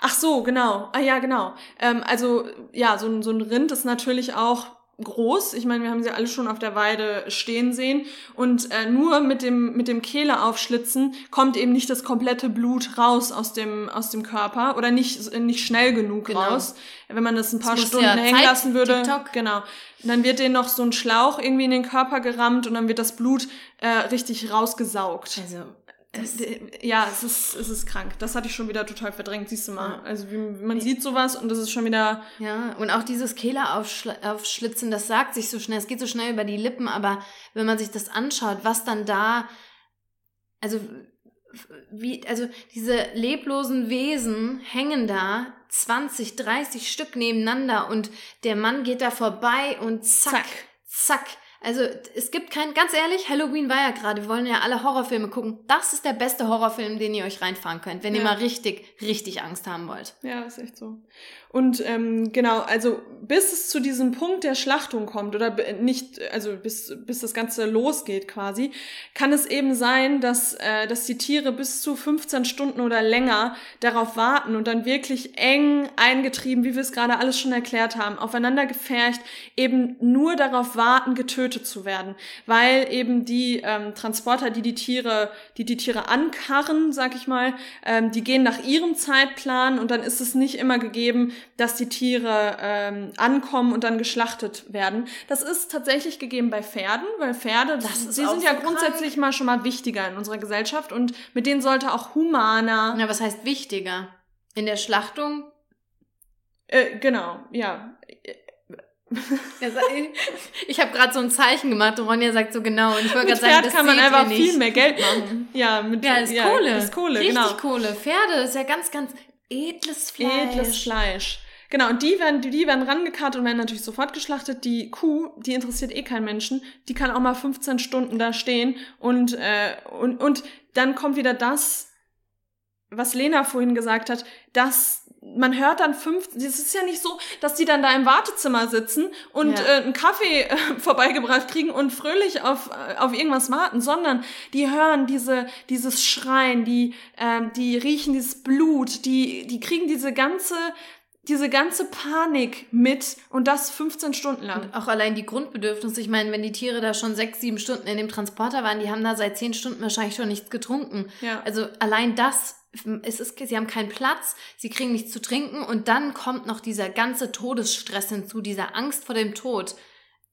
Ach so, genau. Ah ja, genau. Ähm, also ja, so, so ein Rind ist natürlich auch groß. Ich meine, wir haben sie alle schon auf der Weide stehen sehen. Und äh, nur mit dem, mit dem Kehle aufschlitzen kommt eben nicht das komplette Blut raus aus dem, aus dem Körper oder nicht, nicht schnell genug genau. raus. Wenn man das ein paar das Stunden ja hängen Zeit, lassen würde. TikTok. Genau. dann wird denen noch so ein Schlauch irgendwie in den Körper gerammt und dann wird das Blut äh, richtig rausgesaugt. Also das, ja, es ist, es ist krank. Das hatte ich schon wieder total verdrängt, siehst du mal. Also wie, man sieht sowas und das ist schon wieder. Ja, und auch dieses Kehle aufschlitzen, das sagt sich so schnell, es geht so schnell über die Lippen, aber wenn man sich das anschaut, was dann da, also wie, also diese leblosen Wesen hängen da 20, 30 Stück nebeneinander und der Mann geht da vorbei und zack, zack, zack Also es gibt kein, ganz ehrlich, Halloween war ja gerade, wir wollen ja alle Horrorfilme gucken. Das ist der beste Horrorfilm, den ihr euch reinfahren könnt, wenn ja. ihr mal richtig, richtig Angst haben wollt. Ja, ist echt so. Und ähm, genau, also bis es zu diesem Punkt der Schlachtung kommt oder nicht, also bis, bis das Ganze losgeht quasi, kann es eben sein, dass, äh, dass die Tiere bis zu 15 Stunden oder länger darauf warten und dann wirklich eng eingetrieben, wie wir es gerade alles schon erklärt haben, aufeinander gefercht, eben nur darauf warten, getötet zu werden, weil eben die ähm, Transporter, die die Tiere, die die Tiere ankarren, sag ich mal, ähm, die gehen nach ihrem Zeitplan und dann ist es nicht immer gegeben, dass die Tiere ähm, ankommen und dann geschlachtet werden. Das ist tatsächlich gegeben bei Pferden, weil Pferde, das sie sind ja grundsätzlich krank. mal schon mal wichtiger in unserer Gesellschaft und mit denen sollte auch humaner. Na, was heißt wichtiger? In der Schlachtung? Äh, genau, ja. ich habe gerade so ein Zeichen gemacht und Ronja sagt so genau. Und ich wollte gerade sagen, das kann man einfach viel mehr Geld machen. Ja, mit ja, ist ja, Kohle. Ist Kohle, Richtig genau. Kohle. Pferde ist ja ganz, ganz edles Fleisch. Edles Fleisch. Genau, und die werden, die werden rangekarrt und werden natürlich sofort geschlachtet. Die Kuh, die interessiert eh keinen Menschen, die kann auch mal 15 Stunden da stehen und, äh, und, und dann kommt wieder das, was Lena vorhin gesagt hat, dass man hört dann fünf, es ist ja nicht so, dass die dann da im Wartezimmer sitzen und ja. äh, einen Kaffee äh, vorbeigebracht kriegen und fröhlich auf, äh, auf irgendwas warten, sondern die hören diese, dieses Schreien, die, äh, die riechen dieses Blut, die, die kriegen diese ganze, diese ganze Panik mit und das 15 Stunden lang. Und auch allein die Grundbedürfnisse. Ich meine, wenn die Tiere da schon sechs, sieben Stunden in dem Transporter waren, die haben da seit zehn Stunden wahrscheinlich schon nichts getrunken. Ja. Also allein das, es ist, sie haben keinen Platz, sie kriegen nichts zu trinken und dann kommt noch dieser ganze Todesstress hinzu, dieser Angst vor dem Tod.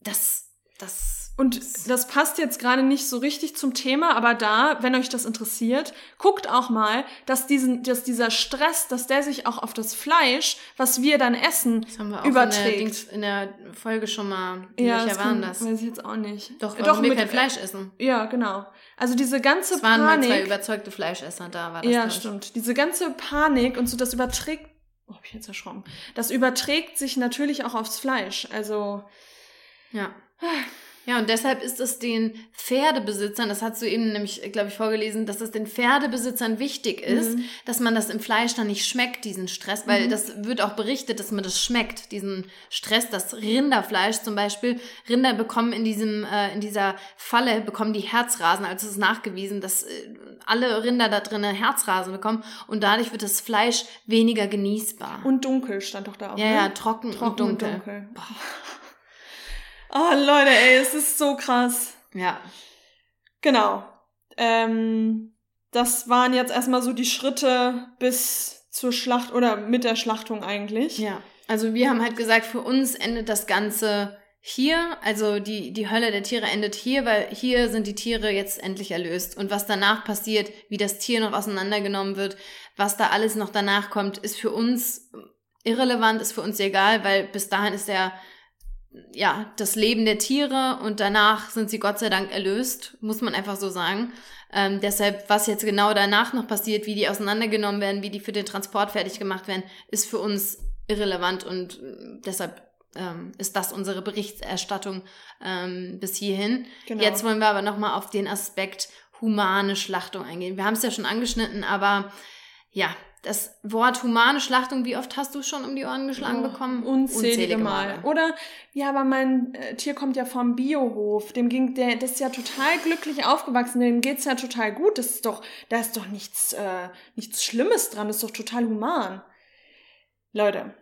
Das, das und das passt jetzt gerade nicht so richtig zum Thema, aber da, wenn euch das interessiert, guckt auch mal, dass, diesen, dass dieser Stress, dass der sich auch auf das Fleisch, was wir dann essen, das haben wir auch überträgt. In der, in der Folge schon mal, ja, welcher waren das? Weiß ich jetzt auch nicht. Doch, Doch wir kein Fleisch essen. Ja, genau. Also diese ganze es waren Panik. Mal zwei überzeugte Fleischesser da, war das. Ja, stimmt. Diese ganze Panik und so, das überträgt, oh, hab ich jetzt erschrocken. Das überträgt sich natürlich auch aufs Fleisch. Also. Ja. Ja, und deshalb ist es den Pferdebesitzern, das hast du eben nämlich, glaube ich, vorgelesen, dass es den Pferdebesitzern wichtig ist, mhm. dass man das im Fleisch dann nicht schmeckt, diesen Stress, weil mhm. das wird auch berichtet, dass man das schmeckt, diesen Stress, das Rinderfleisch zum Beispiel. Rinder bekommen in diesem, äh, in dieser Falle, bekommen die Herzrasen, also es ist nachgewiesen, dass äh, alle Rinder da drinnen Herzrasen bekommen und dadurch wird das Fleisch weniger genießbar. Und dunkel stand doch da auch. Ja, ne? ja, trocken, trocken und dunkel. Und dunkel. Oh, Leute, ey, es ist so krass. Ja. Genau. Ähm, das waren jetzt erstmal so die Schritte bis zur Schlacht oder mit der Schlachtung eigentlich. Ja. Also wir haben halt gesagt, für uns endet das Ganze hier, also die, die Hölle der Tiere endet hier, weil hier sind die Tiere jetzt endlich erlöst. Und was danach passiert, wie das Tier noch auseinandergenommen wird, was da alles noch danach kommt, ist für uns irrelevant, ist für uns egal, weil bis dahin ist der ja, das Leben der Tiere und danach sind sie Gott sei Dank erlöst, muss man einfach so sagen. Ähm, deshalb, was jetzt genau danach noch passiert, wie die auseinandergenommen werden, wie die für den Transport fertig gemacht werden, ist für uns irrelevant und äh, deshalb ähm, ist das unsere Berichterstattung ähm, bis hierhin. Genau. Jetzt wollen wir aber nochmal auf den Aspekt humane Schlachtung eingehen. Wir haben es ja schon angeschnitten, aber ja, das Wort humane Schlachtung, wie oft hast du schon um die Ohren geschlagen oh, bekommen? Unzählige, unzählige Mal. Mal. Oder, ja, aber mein äh, Tier kommt ja vom Biohof. Dem ging, der, das ist ja total glücklich aufgewachsen. Dem geht's ja total gut. Das ist doch, da ist doch nichts, äh, nichts Schlimmes dran. Das ist doch total human. Leute,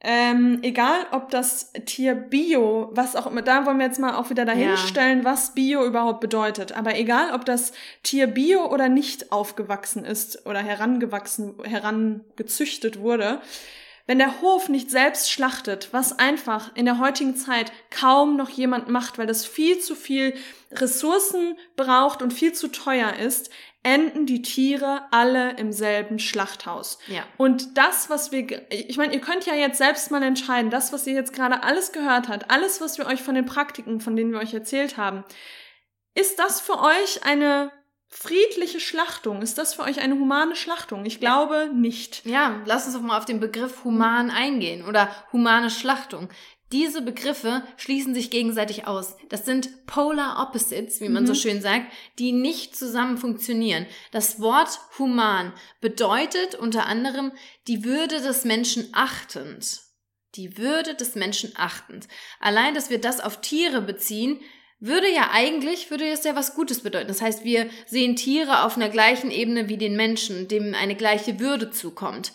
ähm, egal, ob das Tier Bio, was auch immer, da wollen wir jetzt mal auch wieder dahinstellen, ja. was Bio überhaupt bedeutet. Aber egal, ob das Tier Bio oder nicht aufgewachsen ist oder herangewachsen, herangezüchtet wurde, wenn der Hof nicht selbst schlachtet, was einfach in der heutigen Zeit kaum noch jemand macht, weil das viel zu viel Ressourcen braucht und viel zu teuer ist, enden die Tiere alle im selben Schlachthaus. Ja. Und das, was wir, ich meine, ihr könnt ja jetzt selbst mal entscheiden, das, was ihr jetzt gerade alles gehört habt, alles, was wir euch von den Praktiken, von denen wir euch erzählt haben, ist das für euch eine friedliche Schlachtung? Ist das für euch eine humane Schlachtung? Ich glaube nicht. Ja, lass uns doch mal auf den Begriff human eingehen oder humane Schlachtung. Diese Begriffe schließen sich gegenseitig aus. Das sind Polar Opposites, wie man mhm. so schön sagt, die nicht zusammen funktionieren. Das Wort human bedeutet unter anderem die Würde des Menschen achtend. Die Würde des Menschen achtend. Allein, dass wir das auf Tiere beziehen, würde ja eigentlich, würde es ja was Gutes bedeuten. Das heißt, wir sehen Tiere auf einer gleichen Ebene wie den Menschen, dem eine gleiche Würde zukommt.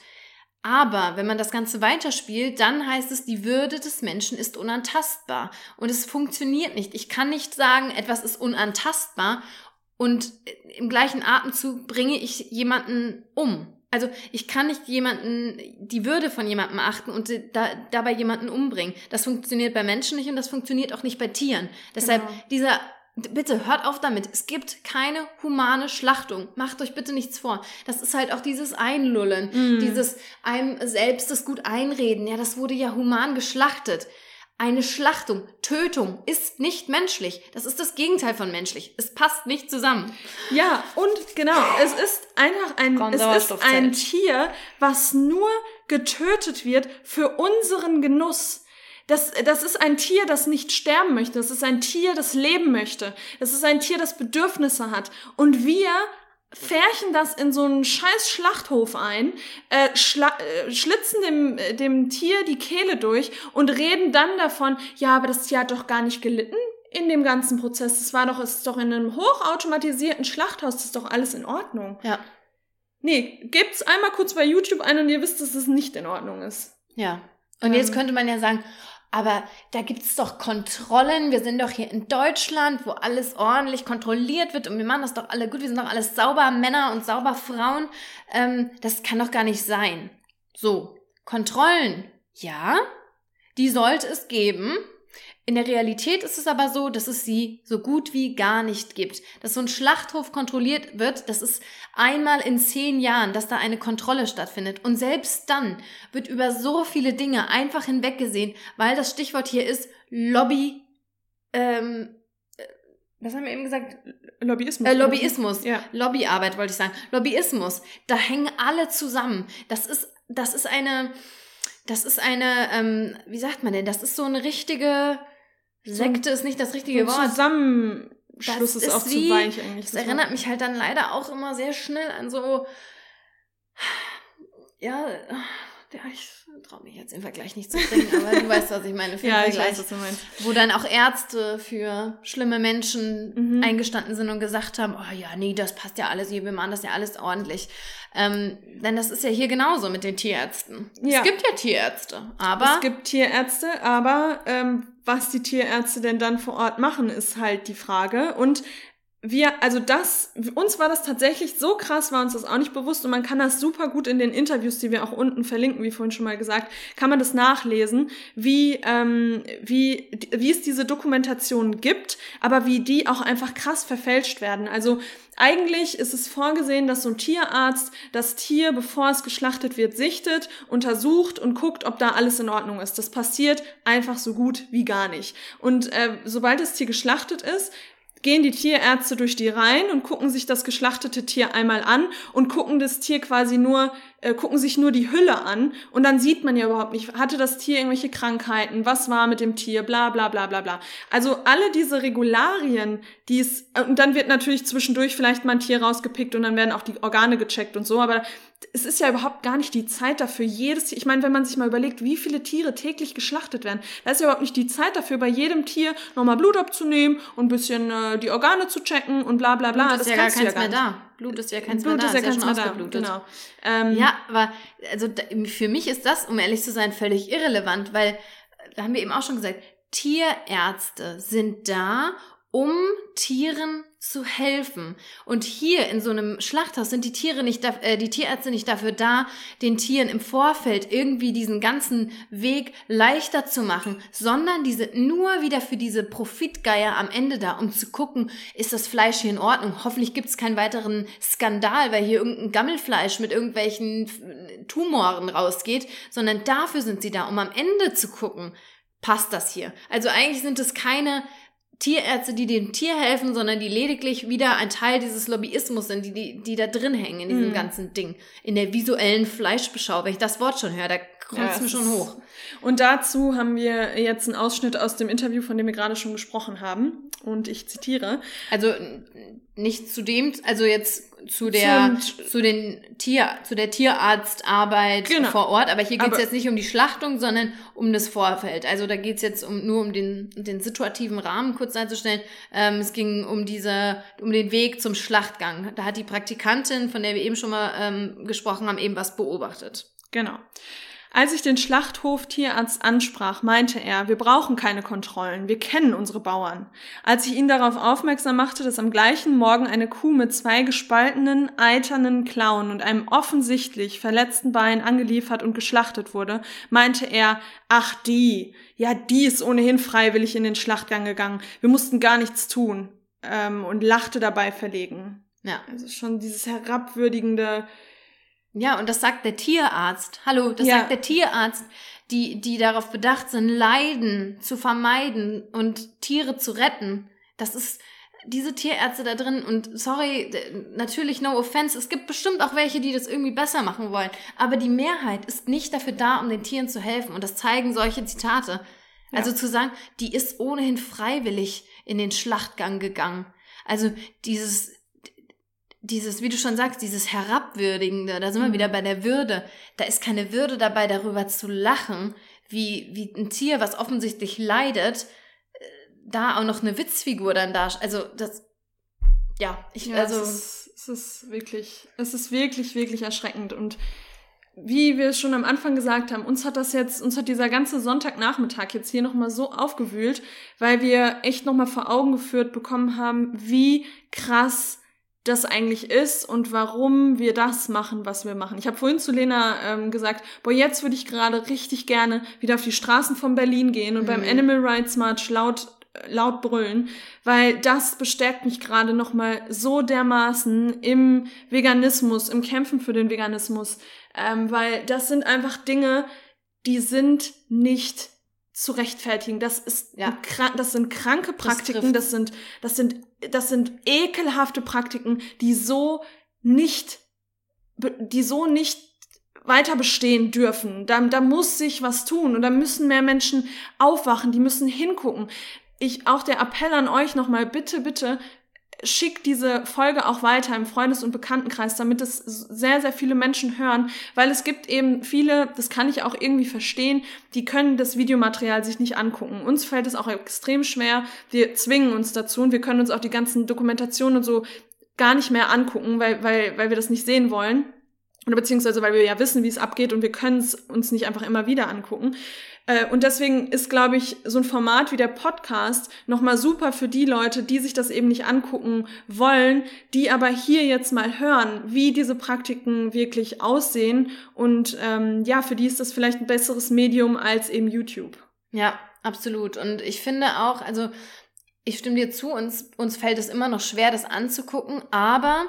Aber wenn man das Ganze weiterspielt, dann heißt es, die Würde des Menschen ist unantastbar. Und es funktioniert nicht. Ich kann nicht sagen, etwas ist unantastbar und im gleichen Atemzug bringe ich jemanden um. Also ich kann nicht jemanden, die Würde von jemandem achten und da, dabei jemanden umbringen. Das funktioniert bei Menschen nicht und das funktioniert auch nicht bei Tieren. Deshalb genau. dieser Bitte hört auf damit. Es gibt keine humane Schlachtung. Macht euch bitte nichts vor. Das ist halt auch dieses Einlullen, mm. dieses einem selbst das gut einreden. Ja, das wurde ja human geschlachtet. Eine Schlachtung, Tötung ist nicht menschlich. Das ist das Gegenteil von menschlich. Es passt nicht zusammen. Ja, und genau, es ist einfach ein, es ist ein Tier, was nur getötet wird für unseren Genuss. Das, das ist ein Tier, das nicht sterben möchte. Das ist ein Tier, das leben möchte. Das ist ein Tier, das Bedürfnisse hat. Und wir färchen das in so einen scheiß Schlachthof ein, äh, äh, schlitzen dem, äh, dem Tier die Kehle durch und reden dann davon, ja, aber das Tier hat doch gar nicht gelitten in dem ganzen Prozess. Es war doch, es ist doch in einem hochautomatisierten Schlachthaus, das ist doch alles in Ordnung. Ja. Nee, gebt's einmal kurz bei YouTube ein und ihr wisst, dass es nicht in Ordnung ist. Ja. Und ähm. jetzt könnte man ja sagen, aber da gibt's doch Kontrollen. Wir sind doch hier in Deutschland, wo alles ordentlich kontrolliert wird und wir machen das doch alle gut. Wir sind doch alles sauber Männer und sauber Frauen. Ähm, das kann doch gar nicht sein. So, Kontrollen, ja, die sollte es geben. In der Realität ist es aber so, dass es sie so gut wie gar nicht gibt. Dass so ein Schlachthof kontrolliert wird, das ist einmal in zehn Jahren, dass da eine Kontrolle stattfindet. Und selbst dann wird über so viele Dinge einfach hinweggesehen, weil das Stichwort hier ist Lobby, ähm, äh, was haben wir eben gesagt? Lobbyismus. Äh, Lobbyismus. Ja. Lobbyarbeit wollte ich sagen. Lobbyismus. Da hängen alle zusammen. Das ist, das ist eine, das ist eine, ähm, wie sagt man denn? Das ist so eine richtige, Sekte ist nicht das richtige Wort. Zusammenschluss ist, ist auch wie, zu weich eigentlich. Das erinnert mich halt dann leider auch immer sehr schnell an so, ja, ja, ich traue mich jetzt den Vergleich nicht zu bringen, aber du weißt, was ich meine. Für ja, ich weiß, was du meinst. Wo dann auch Ärzte für schlimme Menschen mhm. eingestanden sind und gesagt haben, oh ja, nee, das passt ja alles, wir machen das ja alles ordentlich. Ähm, denn das ist ja hier genauso mit den Tierärzten. Ja. Es gibt ja Tierärzte, aber... Es gibt Tierärzte, aber ähm, was die Tierärzte denn dann vor Ort machen, ist halt die Frage. Und wir, also das, uns war das tatsächlich so krass, war uns das auch nicht bewusst und man kann das super gut in den Interviews, die wir auch unten verlinken, wie vorhin schon mal gesagt, kann man das nachlesen, wie, ähm, wie, wie es diese Dokumentation gibt, aber wie die auch einfach krass verfälscht werden. Also eigentlich ist es vorgesehen, dass so ein Tierarzt das Tier, bevor es geschlachtet wird, sichtet, untersucht und guckt, ob da alles in Ordnung ist. Das passiert einfach so gut wie gar nicht. Und äh, sobald das Tier geschlachtet ist, gehen die Tierärzte durch die Reihen und gucken sich das geschlachtete Tier einmal an und gucken das Tier quasi nur, äh, gucken sich nur die Hülle an und dann sieht man ja überhaupt nicht, hatte das Tier irgendwelche Krankheiten, was war mit dem Tier, bla bla bla bla bla. Also alle diese Regularien, die es, und dann wird natürlich zwischendurch vielleicht mal ein Tier rausgepickt und dann werden auch die Organe gecheckt und so, aber es ist ja überhaupt gar nicht die Zeit dafür, jedes Tier, ich meine, wenn man sich mal überlegt, wie viele Tiere täglich geschlachtet werden, da ist ja überhaupt nicht die Zeit dafür, bei jedem Tier nochmal Blut abzunehmen und ein bisschen äh, die Organe zu checken und bla bla bla. Blut ist das ja gar keins ja gar mehr da. Blut ist ja keins Blut mehr da, ist ja, keins mehr da. Genau. Ähm, ja, aber also für mich ist das, um ehrlich zu sein, völlig irrelevant, weil, da haben wir eben auch schon gesagt, Tierärzte sind da, um Tieren zu helfen. Und hier in so einem Schlachthaus sind die Tiere nicht, äh, die Tierärzte nicht dafür da, den Tieren im Vorfeld irgendwie diesen ganzen Weg leichter zu machen, sondern die sind nur wieder für diese Profitgeier am Ende da, um zu gucken, ist das Fleisch hier in Ordnung? Hoffentlich gibt es keinen weiteren Skandal, weil hier irgendein Gammelfleisch mit irgendwelchen Tumoren rausgeht, sondern dafür sind sie da, um am Ende zu gucken, passt das hier? Also eigentlich sind es keine Tierärzte, die dem Tier helfen, sondern die lediglich wieder ein Teil dieses Lobbyismus sind, die, die, die da drin hängen in diesem Mhm. ganzen Ding. In der visuellen Fleischbeschau. Wenn ich das Wort schon höre, da kommt es Ja, mir es schon hoch. Und dazu haben wir jetzt einen Ausschnitt aus dem Interview, von dem wir gerade schon gesprochen haben. Und ich zitiere. Also nicht zu dem, also jetzt zu der, Zum- zu den Tier, zu der Tierarztarbeit Genau. vor Ort, aber hier geht's Aber- jetzt nicht um die Schlachtung, sondern um das Vorfeld. Also da geht's jetzt um, nur um den, den situativen Rahmen kurz darzustellen. Ähm, es ging um diese, um den Weg zum Schlachtgang. Da hat die Praktikantin, von der wir eben schon mal ähm, gesprochen haben, eben was beobachtet. Genau. Als ich den Schlachthof Tierarzt ansprach, meinte er, wir brauchen keine Kontrollen, wir kennen unsere Bauern. Als ich ihn darauf aufmerksam machte, dass am gleichen Morgen eine Kuh mit zwei gespaltenen, eiternen Klauen und einem offensichtlich verletzten Bein angeliefert und geschlachtet wurde, meinte er, ach die, ja die ist ohnehin freiwillig in den Schlachtgang gegangen, wir mussten gar nichts tun, ähm, und lachte dabei verlegen. Ja. Also schon dieses herabwürdigende, Ja, und das sagt der Tierarzt. Hallo, das Ja. sagt der Tierarzt, die, die darauf bedacht sind, Leiden zu vermeiden und Tiere zu retten. Das ist diese Tierärzte da drin und sorry, natürlich no offense, es gibt bestimmt auch welche, die das irgendwie besser machen wollen, aber die Mehrheit ist nicht dafür da, um den Tieren zu helfen und das zeigen solche Zitate. Also zu sagen, die ist ohnehin freiwillig in den Schlachtgang gegangen. Also dieses dieses, wie du schon sagst, dieses Herabwürdigende, da sind wir Mhm. wieder bei der Würde. Da ist keine Würde dabei, darüber zu lachen, wie, wie ein Tier, was offensichtlich leidet, äh, da auch noch eine Witzfigur dann da. Also das, ja, ich, Ja, also, es, ist, es ist wirklich, es ist wirklich, wirklich erschreckend. Und wie wir es schon am Anfang gesagt haben, uns hat das jetzt, uns hat dieser ganze Sonntagnachmittag jetzt hier nochmal so aufgewühlt, weil wir echt nochmal vor Augen geführt bekommen haben, wie krass das eigentlich ist und warum wir das machen, was wir machen. Ich habe vorhin zu Lena ähm, gesagt, boah, jetzt würde ich gerade richtig gerne wieder auf die Straßen von Berlin gehen und Mhm. beim Animal Rights March laut laut brüllen, weil das bestärkt mich gerade noch mal so dermaßen im Veganismus, im Kämpfen für den Veganismus, ähm, weil das sind einfach Dinge, die sind nicht zu rechtfertigen. Das ist Ja. ein das sind kranke Praktiken, trifft. das sind das sind das sind ekelhafte Praktiken, die so nicht die so nicht weiter bestehen dürfen. Da, da muss sich was tun und da müssen mehr Menschen aufwachen, die müssen hingucken. Ich, auch der Appell an euch nochmal, bitte, bitte, schickt diese Folge auch weiter im Freundes- und Bekanntenkreis, damit es sehr, sehr viele Menschen hören, weil es gibt eben viele, das kann ich auch irgendwie verstehen, die können das Videomaterial sich nicht angucken. Uns fällt es auch extrem schwer, wir zwingen uns dazu und wir können uns auch die ganzen Dokumentationen und so gar nicht mehr angucken, weil, weil, weil wir das nicht sehen wollen. Oder beziehungsweise, weil wir ja wissen, wie es abgeht und wir können es uns nicht einfach immer wieder angucken. Äh, Und deswegen ist, glaube ich, so ein Format wie der Podcast nochmal super für die Leute, die sich das eben nicht angucken wollen, die aber hier jetzt mal hören, wie diese Praktiken wirklich aussehen. Und ähm, ja, für die ist das vielleicht ein besseres Medium als eben YouTube. ja, absolut. Und ich finde auch, also ich stimme dir zu, uns, uns fällt es immer noch schwer, das anzugucken, aber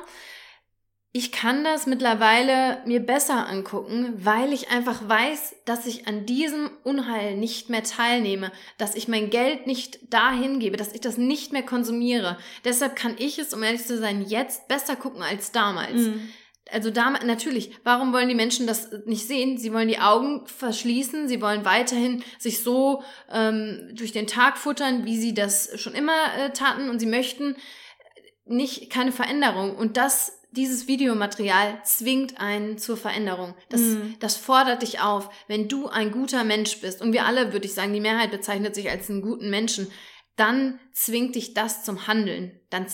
ich kann das mittlerweile mir besser angucken, weil ich einfach weiß, dass ich an diesem Unheil nicht mehr teilnehme, dass ich mein Geld nicht dahin gebe, dass ich das nicht mehr konsumiere. Deshalb kann ich es, um ehrlich zu sein, jetzt besser gucken als damals. Mhm. Also damals, natürlich, warum wollen die Menschen das nicht sehen? Sie wollen die Augen verschließen, sie wollen weiterhin sich so ähm, durch den Tag futtern, wie sie das schon immer äh, taten und sie möchten nicht keine Veränderung. Und das, dieses Videomaterial zwingt einen zur Veränderung. Das, Mhm. das fordert dich auf, wenn du ein guter Mensch bist. Und wir alle, würde ich sagen, die Mehrheit bezeichnet sich als einen guten Menschen. Dann zwingt dich das zum Handeln. Dann,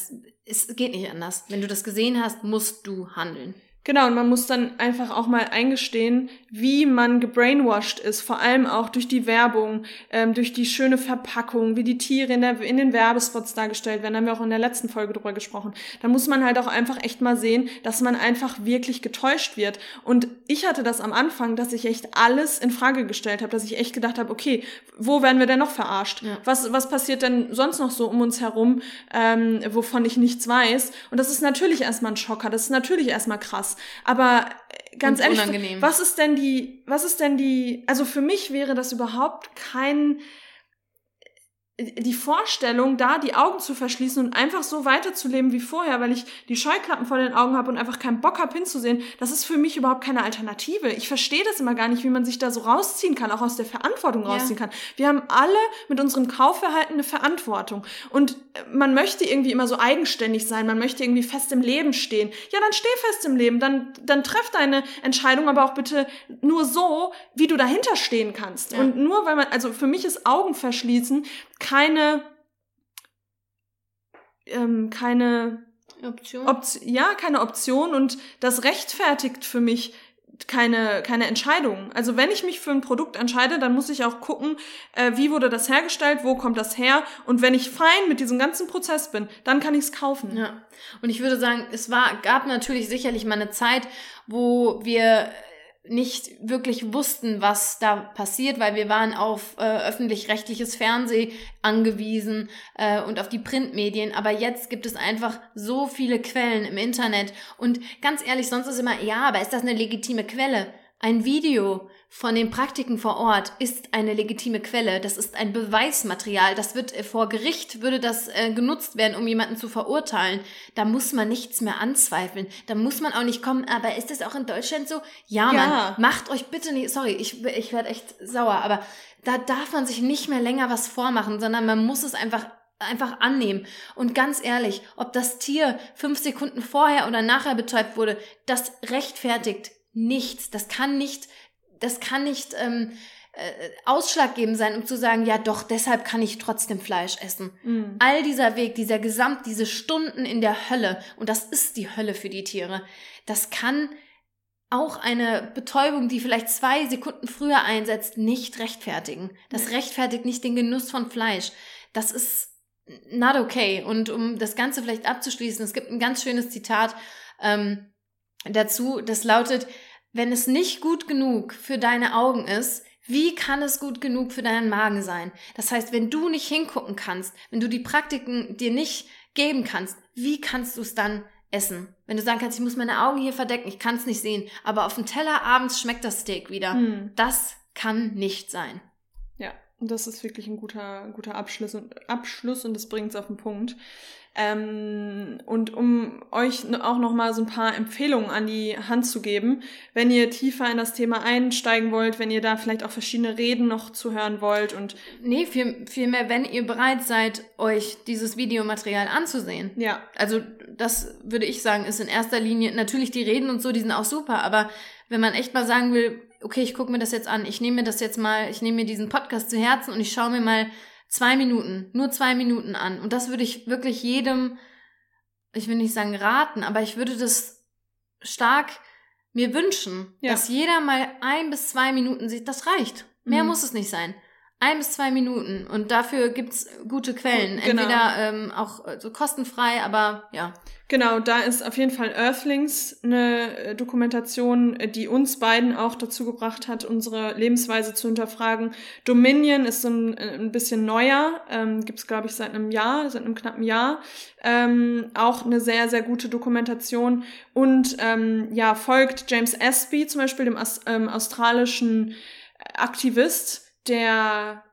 es geht nicht anders. Wenn du das gesehen hast, musst du handeln. Genau, und man muss dann einfach auch mal eingestehen, wie man gebrainwashed ist, vor allem auch durch die Werbung, ähm, durch die schöne Verpackung, wie die Tiere in, der, in den Werbespots dargestellt werden, da haben wir auch in der letzten Folge drüber gesprochen. Da muss man halt auch einfach echt mal sehen, dass man einfach wirklich getäuscht wird. Und ich hatte das am Anfang, dass ich echt alles in Frage gestellt habe, dass ich echt gedacht habe, okay, wo werden wir denn noch verarscht? Ja. Was, was passiert denn sonst noch so um uns herum, ähm, wovon ich nichts weiß? Und das ist natürlich erstmal ein Schocker, das ist natürlich erstmal krass. Aber äh, ganz ehrlich, unangenehm. was ist denn die, was ist denn die, also für mich wäre das überhaupt kein, die Vorstellung, da die Augen zu verschließen und einfach so weiterzuleben wie vorher, weil ich die Scheuklappen vor den Augen habe und einfach keinen Bock habe hinzusehen, das ist für mich überhaupt keine Alternative. Ich verstehe das immer gar nicht, wie man sich da so rausziehen kann, auch aus der Verantwortung rausziehen ja. kann. Wir haben alle mit unserem Kaufverhalten eine Verantwortung und man möchte irgendwie immer so eigenständig sein, man möchte irgendwie fest im Leben stehen. Ja, dann steh fest im Leben, dann, dann treff deine Entscheidung, aber auch bitte nur so, wie du dahinter stehen kannst. Ja. Und nur weil man, also für mich ist Augen verschließen keine, ähm, keine Option. Option. Ja, keine Option und das rechtfertigt für mich keine, keine Entscheidung. Also wenn ich mich für ein Produkt entscheide, dann muss ich auch gucken, äh, wie wurde das hergestellt, wo kommt das her und wenn ich fein mit diesem ganzen Prozess bin, dann kann ich es kaufen. Ja. Und ich würde sagen, es war, gab natürlich sicherlich mal eine Zeit, wo wir nicht wirklich wussten, was da passiert, weil wir waren auf äh, öffentlich-rechtliches Fernsehen angewiesen äh, und auf die Printmedien. Aber jetzt gibt es einfach so viele Quellen im Internet. Und ganz ehrlich, sonst ist immer, ja, aber ist das eine legitime Quelle? Ein Video von den Praktiken vor Ort ist eine legitime Quelle. Das ist ein Beweismaterial. Das wird äh, vor Gericht würde das äh, genutzt werden, um jemanden zu verurteilen. Da muss man nichts mehr anzweifeln. Da muss man auch nicht kommen. Aber ist das auch in Deutschland so? Ja, ja. Mann. Macht euch bitte nicht. Sorry, ich ich werde echt sauer. Aber da darf man sich nicht mehr länger was vormachen, sondern man muss es einfach einfach annehmen. Und ganz ehrlich, ob das Tier fünf Sekunden vorher oder nachher betäubt wurde, das rechtfertigt nichts. Das kann nicht, das kann nicht ähm, äh, ausschlaggebend sein, um zu sagen, ja doch, deshalb kann ich trotzdem Fleisch essen. Mhm. All dieser Weg, dieser Gesamt, diese Stunden in der Hölle, und das ist die Hölle für die Tiere, das kann auch eine Betäubung, die vielleicht zwei Sekunden früher einsetzt, nicht rechtfertigen. Das rechtfertigt nicht den Genuss von Fleisch. Das ist not okay. Und um das Ganze vielleicht abzuschließen, es gibt ein ganz schönes Zitat ähm, dazu, das lautet, wenn es nicht gut genug für deine Augen ist, wie kann es gut genug für deinen Magen sein? Das heißt, wenn du nicht hingucken kannst, wenn du die Praktiken dir nicht geben kannst, wie kannst du es dann essen? Wenn du sagen kannst, ich muss meine Augen hier verdecken, ich kann es nicht sehen, aber auf dem Teller abends schmeckt das Steak wieder. Hm. Das kann nicht sein. Ja, das ist wirklich ein guter, guter Abschluss und Abschluss und das bringt es auf den Punkt. Ähm, und um euch auch noch mal so ein paar Empfehlungen an die Hand zu geben, wenn ihr tiefer in das Thema einsteigen wollt, wenn ihr da vielleicht auch verschiedene Reden noch zuhören wollt und nee, viel, vielmehr, wenn ihr bereit seid, euch dieses Videomaterial anzusehen. Ja. Also das würde ich sagen, ist in erster Linie natürlich die Reden und so, die sind auch super, aber wenn man echt mal sagen will, okay, ich gucke mir das jetzt an, ich nehme mir das jetzt mal, ich nehme mir diesen Podcast zu Herzen und ich schaue mir mal zwei Minuten, nur zwei Minuten an. Und das würde ich wirklich jedem, ich will nicht sagen raten, aber ich würde das stark mir wünschen, ja. dass jeder mal ein bis zwei Minuten sieht. Das reicht. Mehr mhm. muss es nicht sein. Ein bis zwei Minuten. Und dafür gibt's gute Quellen. Genau. Entweder ähm, auch äh, so kostenfrei, aber ja. Genau, da ist auf jeden Fall Earthlings eine äh, Dokumentation, äh, die uns beiden auch dazu gebracht hat, unsere Lebensweise zu hinterfragen. Dominion ist so ein, ein bisschen neuer, ähm, gibt es, glaube ich, seit einem Jahr, seit einem knappen Jahr. Ähm, auch eine sehr, sehr gute Dokumentation. Und ähm, ja, folgt James Espy, zum Beispiel, dem Aus ähm, australischen Aktivist, der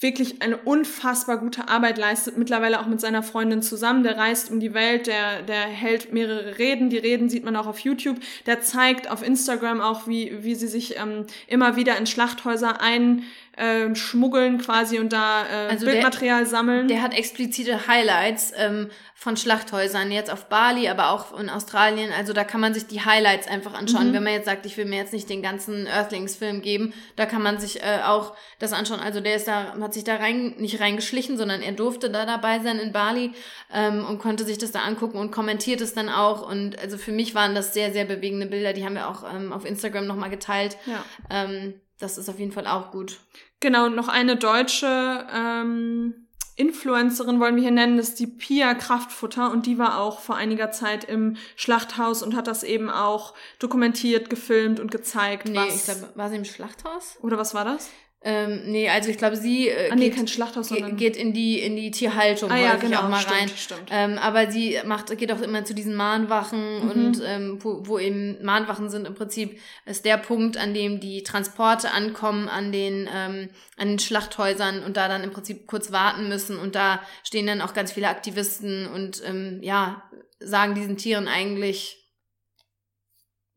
wirklich eine unfassbar gute Arbeit leistet, mittlerweile auch mit seiner Freundin zusammen. Der reist um die Welt, der, der hält mehrere Reden. Die Reden sieht man auch auf YouTube. Der zeigt auf Instagram auch, wie, wie sie sich ähm, immer wieder in Schlachthäuser ein äh, schmuggeln quasi und da äh, also Bildmaterial der, sammeln. Der hat explizite Highlights ähm, von Schlachthäusern, jetzt auf Bali, aber auch in Australien. Also da kann man sich die Highlights einfach anschauen. Mhm. Wenn man jetzt sagt, ich will mir jetzt nicht den ganzen Earthlings-Film geben, da kann man sich äh, auch das anschauen. Also der ist da, hat sich da rein, nicht reingeschlichen, sondern er durfte da dabei sein in Bali ähm, und konnte sich das da angucken und kommentiert es dann auch. Und also für mich waren das sehr, sehr bewegende Bilder. Die haben wir auch ähm, auf Instagram nochmal geteilt. Ja. Ähm, das ist auf jeden Fall auch gut. Genau, noch eine deutsche ähm, Influencerin wollen wir hier nennen, das ist die Pia Kraftfutter und die war auch vor einiger Zeit im Schlachthaus und hat das eben auch dokumentiert, gefilmt und gezeigt. Nee, was, ich glaube, war sie im Schlachthaus? Oder was war das? Ähm, nee, also ich glaube, sie äh, Ah, nee, geht, kein Schlachthaus, sondern... geht in die in die Tierhaltung ah ja, genau, auch mal stimmt, rein. stimmt. Ähm, aber sie macht, geht auch immer zu diesen Mahnwachen Mhm. und ähm, wo, wo eben Mahnwachen sind im Prinzip, ist der Punkt, an dem die Transporte ankommen an den, ähm, an den Schlachthäusern und da dann im Prinzip kurz warten müssen. Und da stehen dann auch ganz viele Aktivisten und ähm, ja, sagen diesen Tieren eigentlich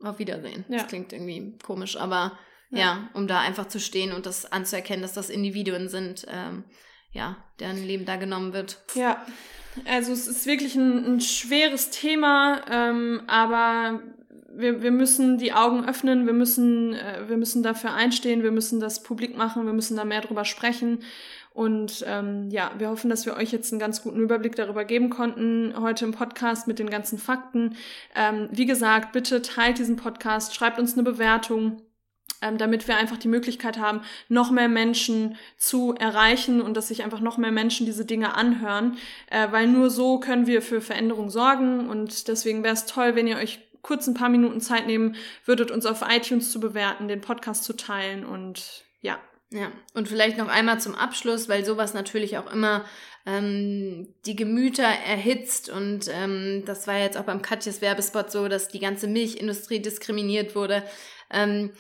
auf Wiedersehen. Ja. Das klingt irgendwie komisch, aber Ja. ja. um da einfach zu stehen und das anzuerkennen, dass das Individuen sind, ähm, ja, deren Leben da genommen wird. Ja, also es ist wirklich ein, ein schweres Thema, ähm, aber wir, wir müssen die Augen öffnen, wir müssen, äh, wir müssen dafür einstehen, wir müssen das publik machen, wir müssen da mehr drüber sprechen. Und ähm, ja, wir hoffen, dass wir euch jetzt einen ganz guten Überblick darüber geben konnten, heute im Podcast mit den ganzen Fakten. Ähm, wie gesagt, bitte teilt diesen Podcast, schreibt uns eine Bewertung ähm, damit wir einfach die Möglichkeit haben, noch mehr Menschen zu erreichen und dass sich einfach noch mehr Menschen diese Dinge anhören, äh, weil nur so können wir für Veränderung sorgen und deswegen wäre es toll, wenn ihr euch kurz ein paar Minuten Zeit nehmen würdet, uns auf iTunes zu bewerten, den Podcast zu teilen und ja. Ja, und vielleicht noch einmal zum Abschluss, weil sowas natürlich auch immer ähm, die Gemüter erhitzt und ähm, das war jetzt auch beim Katjes Werbespot so, dass die ganze Milchindustrie diskriminiert wurde. Ähm,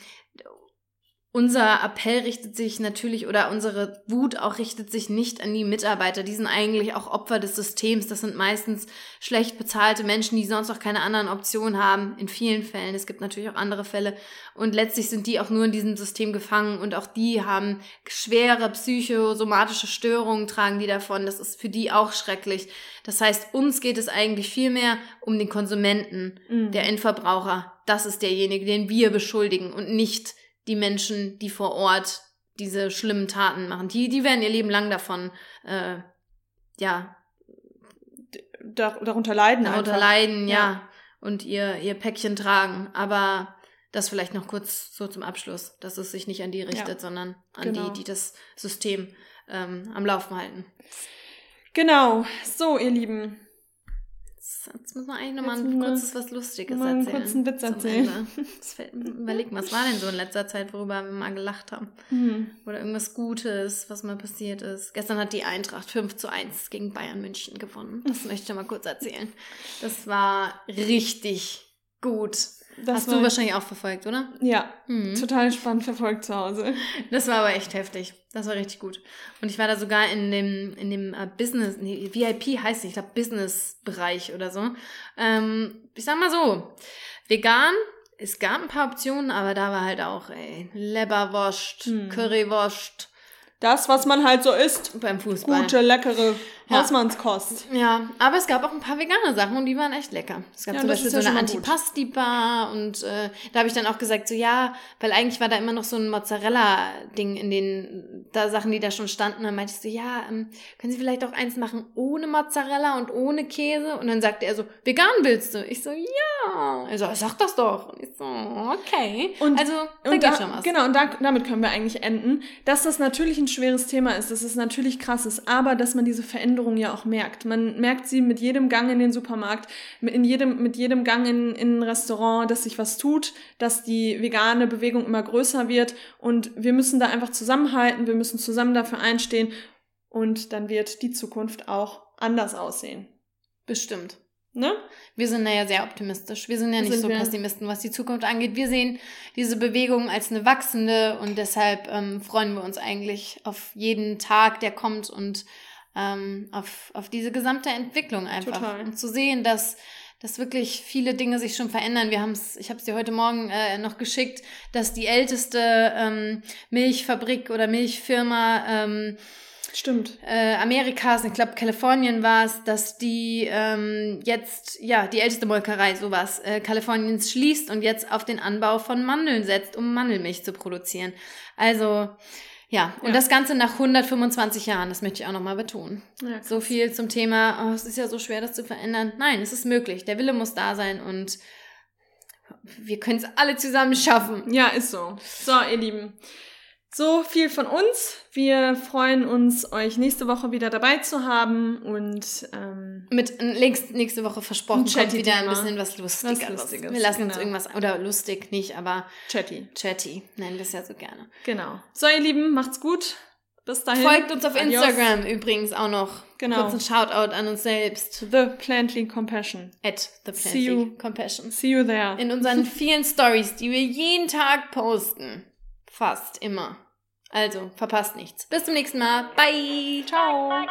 unser Appell richtet sich natürlich oder unsere Wut auch richtet sich nicht an die Mitarbeiter. Die sind eigentlich auch Opfer des Systems. Das sind meistens schlecht bezahlte Menschen, die sonst auch keine anderen Optionen haben. In vielen Fällen. Es gibt natürlich auch andere Fälle. Und letztlich sind die auch nur in diesem System gefangen und auch die haben schwere psychosomatische Störungen, tragen die davon. Das ist für die auch schrecklich. Das heißt, uns geht es eigentlich viel mehr um den Konsumenten, Mhm. der Endverbraucher. Das ist derjenige, den wir beschuldigen und nicht die Menschen, die vor Ort diese schlimmen Taten machen. Die, die werden ihr Leben lang davon, äh, ja, Dar darunter leiden darunter einfach. leiden, ja. Ja. und ihr, ihr Päckchen tragen. Aber das vielleicht noch kurz so zum Abschluss, dass es sich nicht an die richtet, sondern an genau. die, die das System ähm, am Laufen halten. Genau. So, ihr Lieben. Jetzt, jetzt muss man eigentlich nochmal ein mal- kurzes was Lustiges mal einen erzählen. kurzen Witz erzählen. Fällt, überleg mal, was war denn so in letzter Zeit, worüber wir mal gelacht haben? Hm. Oder irgendwas Gutes, was mal passiert ist. Gestern hat die Eintracht 5 zu 1 gegen Bayern München gewonnen. Das möchte ich mal kurz erzählen. Das war richtig gut. Das Hast war, du wahrscheinlich auch verfolgt, oder? Ja, Mhm. total spannend verfolgt zu Hause. Das war aber echt heftig. Das war richtig gut. Und ich war da sogar in dem, in dem äh, Business, nee, VIP heißt es, ich glaube Business-Bereich oder so. Ähm, ich sag mal so, vegan, es gab ein paar Optionen, aber da war halt auch, ey, Leberwurst, Hm. Currywurst Das, was man halt so isst. beim Fußball. Gute, leckere Ja. Hausmannskost. Ja, aber es gab auch ein paar vegane Sachen und die waren echt lecker. Es gab Ja, zum Beispiel so eine. Antipasti-Bar und äh, da habe ich dann auch gesagt, so ja, weil eigentlich war da immer noch so ein Mozzarella-Ding in den da Sachen, die da schon standen. Dann meinte ich so, ja, ähm, können Sie vielleicht auch eins machen ohne Mozzarella und ohne Käse? Und dann sagte er so, vegan willst du? Ich so, ja. Er so, sag das doch. Und ich so, okay. Und- also, da Und geht da, schon was. genau, und da, damit können wir eigentlich enden, dass das natürlich ein schweres Thema ist, dass es natürlich krass ist, aber dass man diese Veränderung ja auch merkt. Man merkt sie mit jedem Gang in den Supermarkt, mit, in jedem, mit jedem Gang in, in ein Restaurant, dass sich was tut, dass die vegane Bewegung immer größer wird und wir müssen da einfach zusammenhalten, wir müssen zusammen dafür einstehen und dann wird die Zukunft auch anders aussehen. Bestimmt. Ne? Wir sind da ja sehr optimistisch. Wir sind ja nicht Sind so wir. Pessimisten, was die Zukunft angeht. Wir sehen diese Bewegung als eine wachsende und deshalb ähm, freuen wir uns eigentlich auf jeden Tag, der kommt und ähm, auf, auf diese gesamte Entwicklung einfach. Total. Und zu sehen, dass dass wirklich viele Dinge sich schon verändern. Wir haben es, ich habe es dir heute Morgen äh, noch geschickt, dass die älteste ähm, Milchfabrik oder Milchfirma ähm, Stimmt. äh, Amerikas, ich glaube Kalifornien war es, dass die ähm, jetzt, ja, die älteste Molkerei, sowas, äh, Kaliforniens schließt und jetzt auf den Anbau von Mandeln setzt, um Mandelmilch zu produzieren. Also, ja, und Ja. das Ganze nach 125 Jahren, das möchte ich auch nochmal betonen. Ja, So viel zum Thema, oh, es ist ja so schwer, das zu verändern. Nein, es ist möglich. Der Wille muss da sein und wir können es alle zusammen schaffen. Ja, ist so. So, ihr Lieben. So viel von uns. Wir freuen uns, euch nächste Woche wieder dabei zu haben und ähm, mit nächste Woche versprochen kommt wieder ein bisschen was Lustiges. Was Lustiges, Wir lassen uns genau. irgendwas oder lustig nicht, aber Chatty. chatty nennen wir es ja so gerne. Genau. So, ihr Lieben, macht's gut. Bis dahin. Folgt uns auf Adios. Instagram übrigens auch noch. Genau. Kurz ein Shoutout an uns selbst. The Plantly Compassion. At the See you. Plenty Compassion. See you there. In unseren vielen Stories, die wir jeden Tag posten. Fast immer. Also, verpasst nichts. Bis zum nächsten Mal. Bye. Ciao.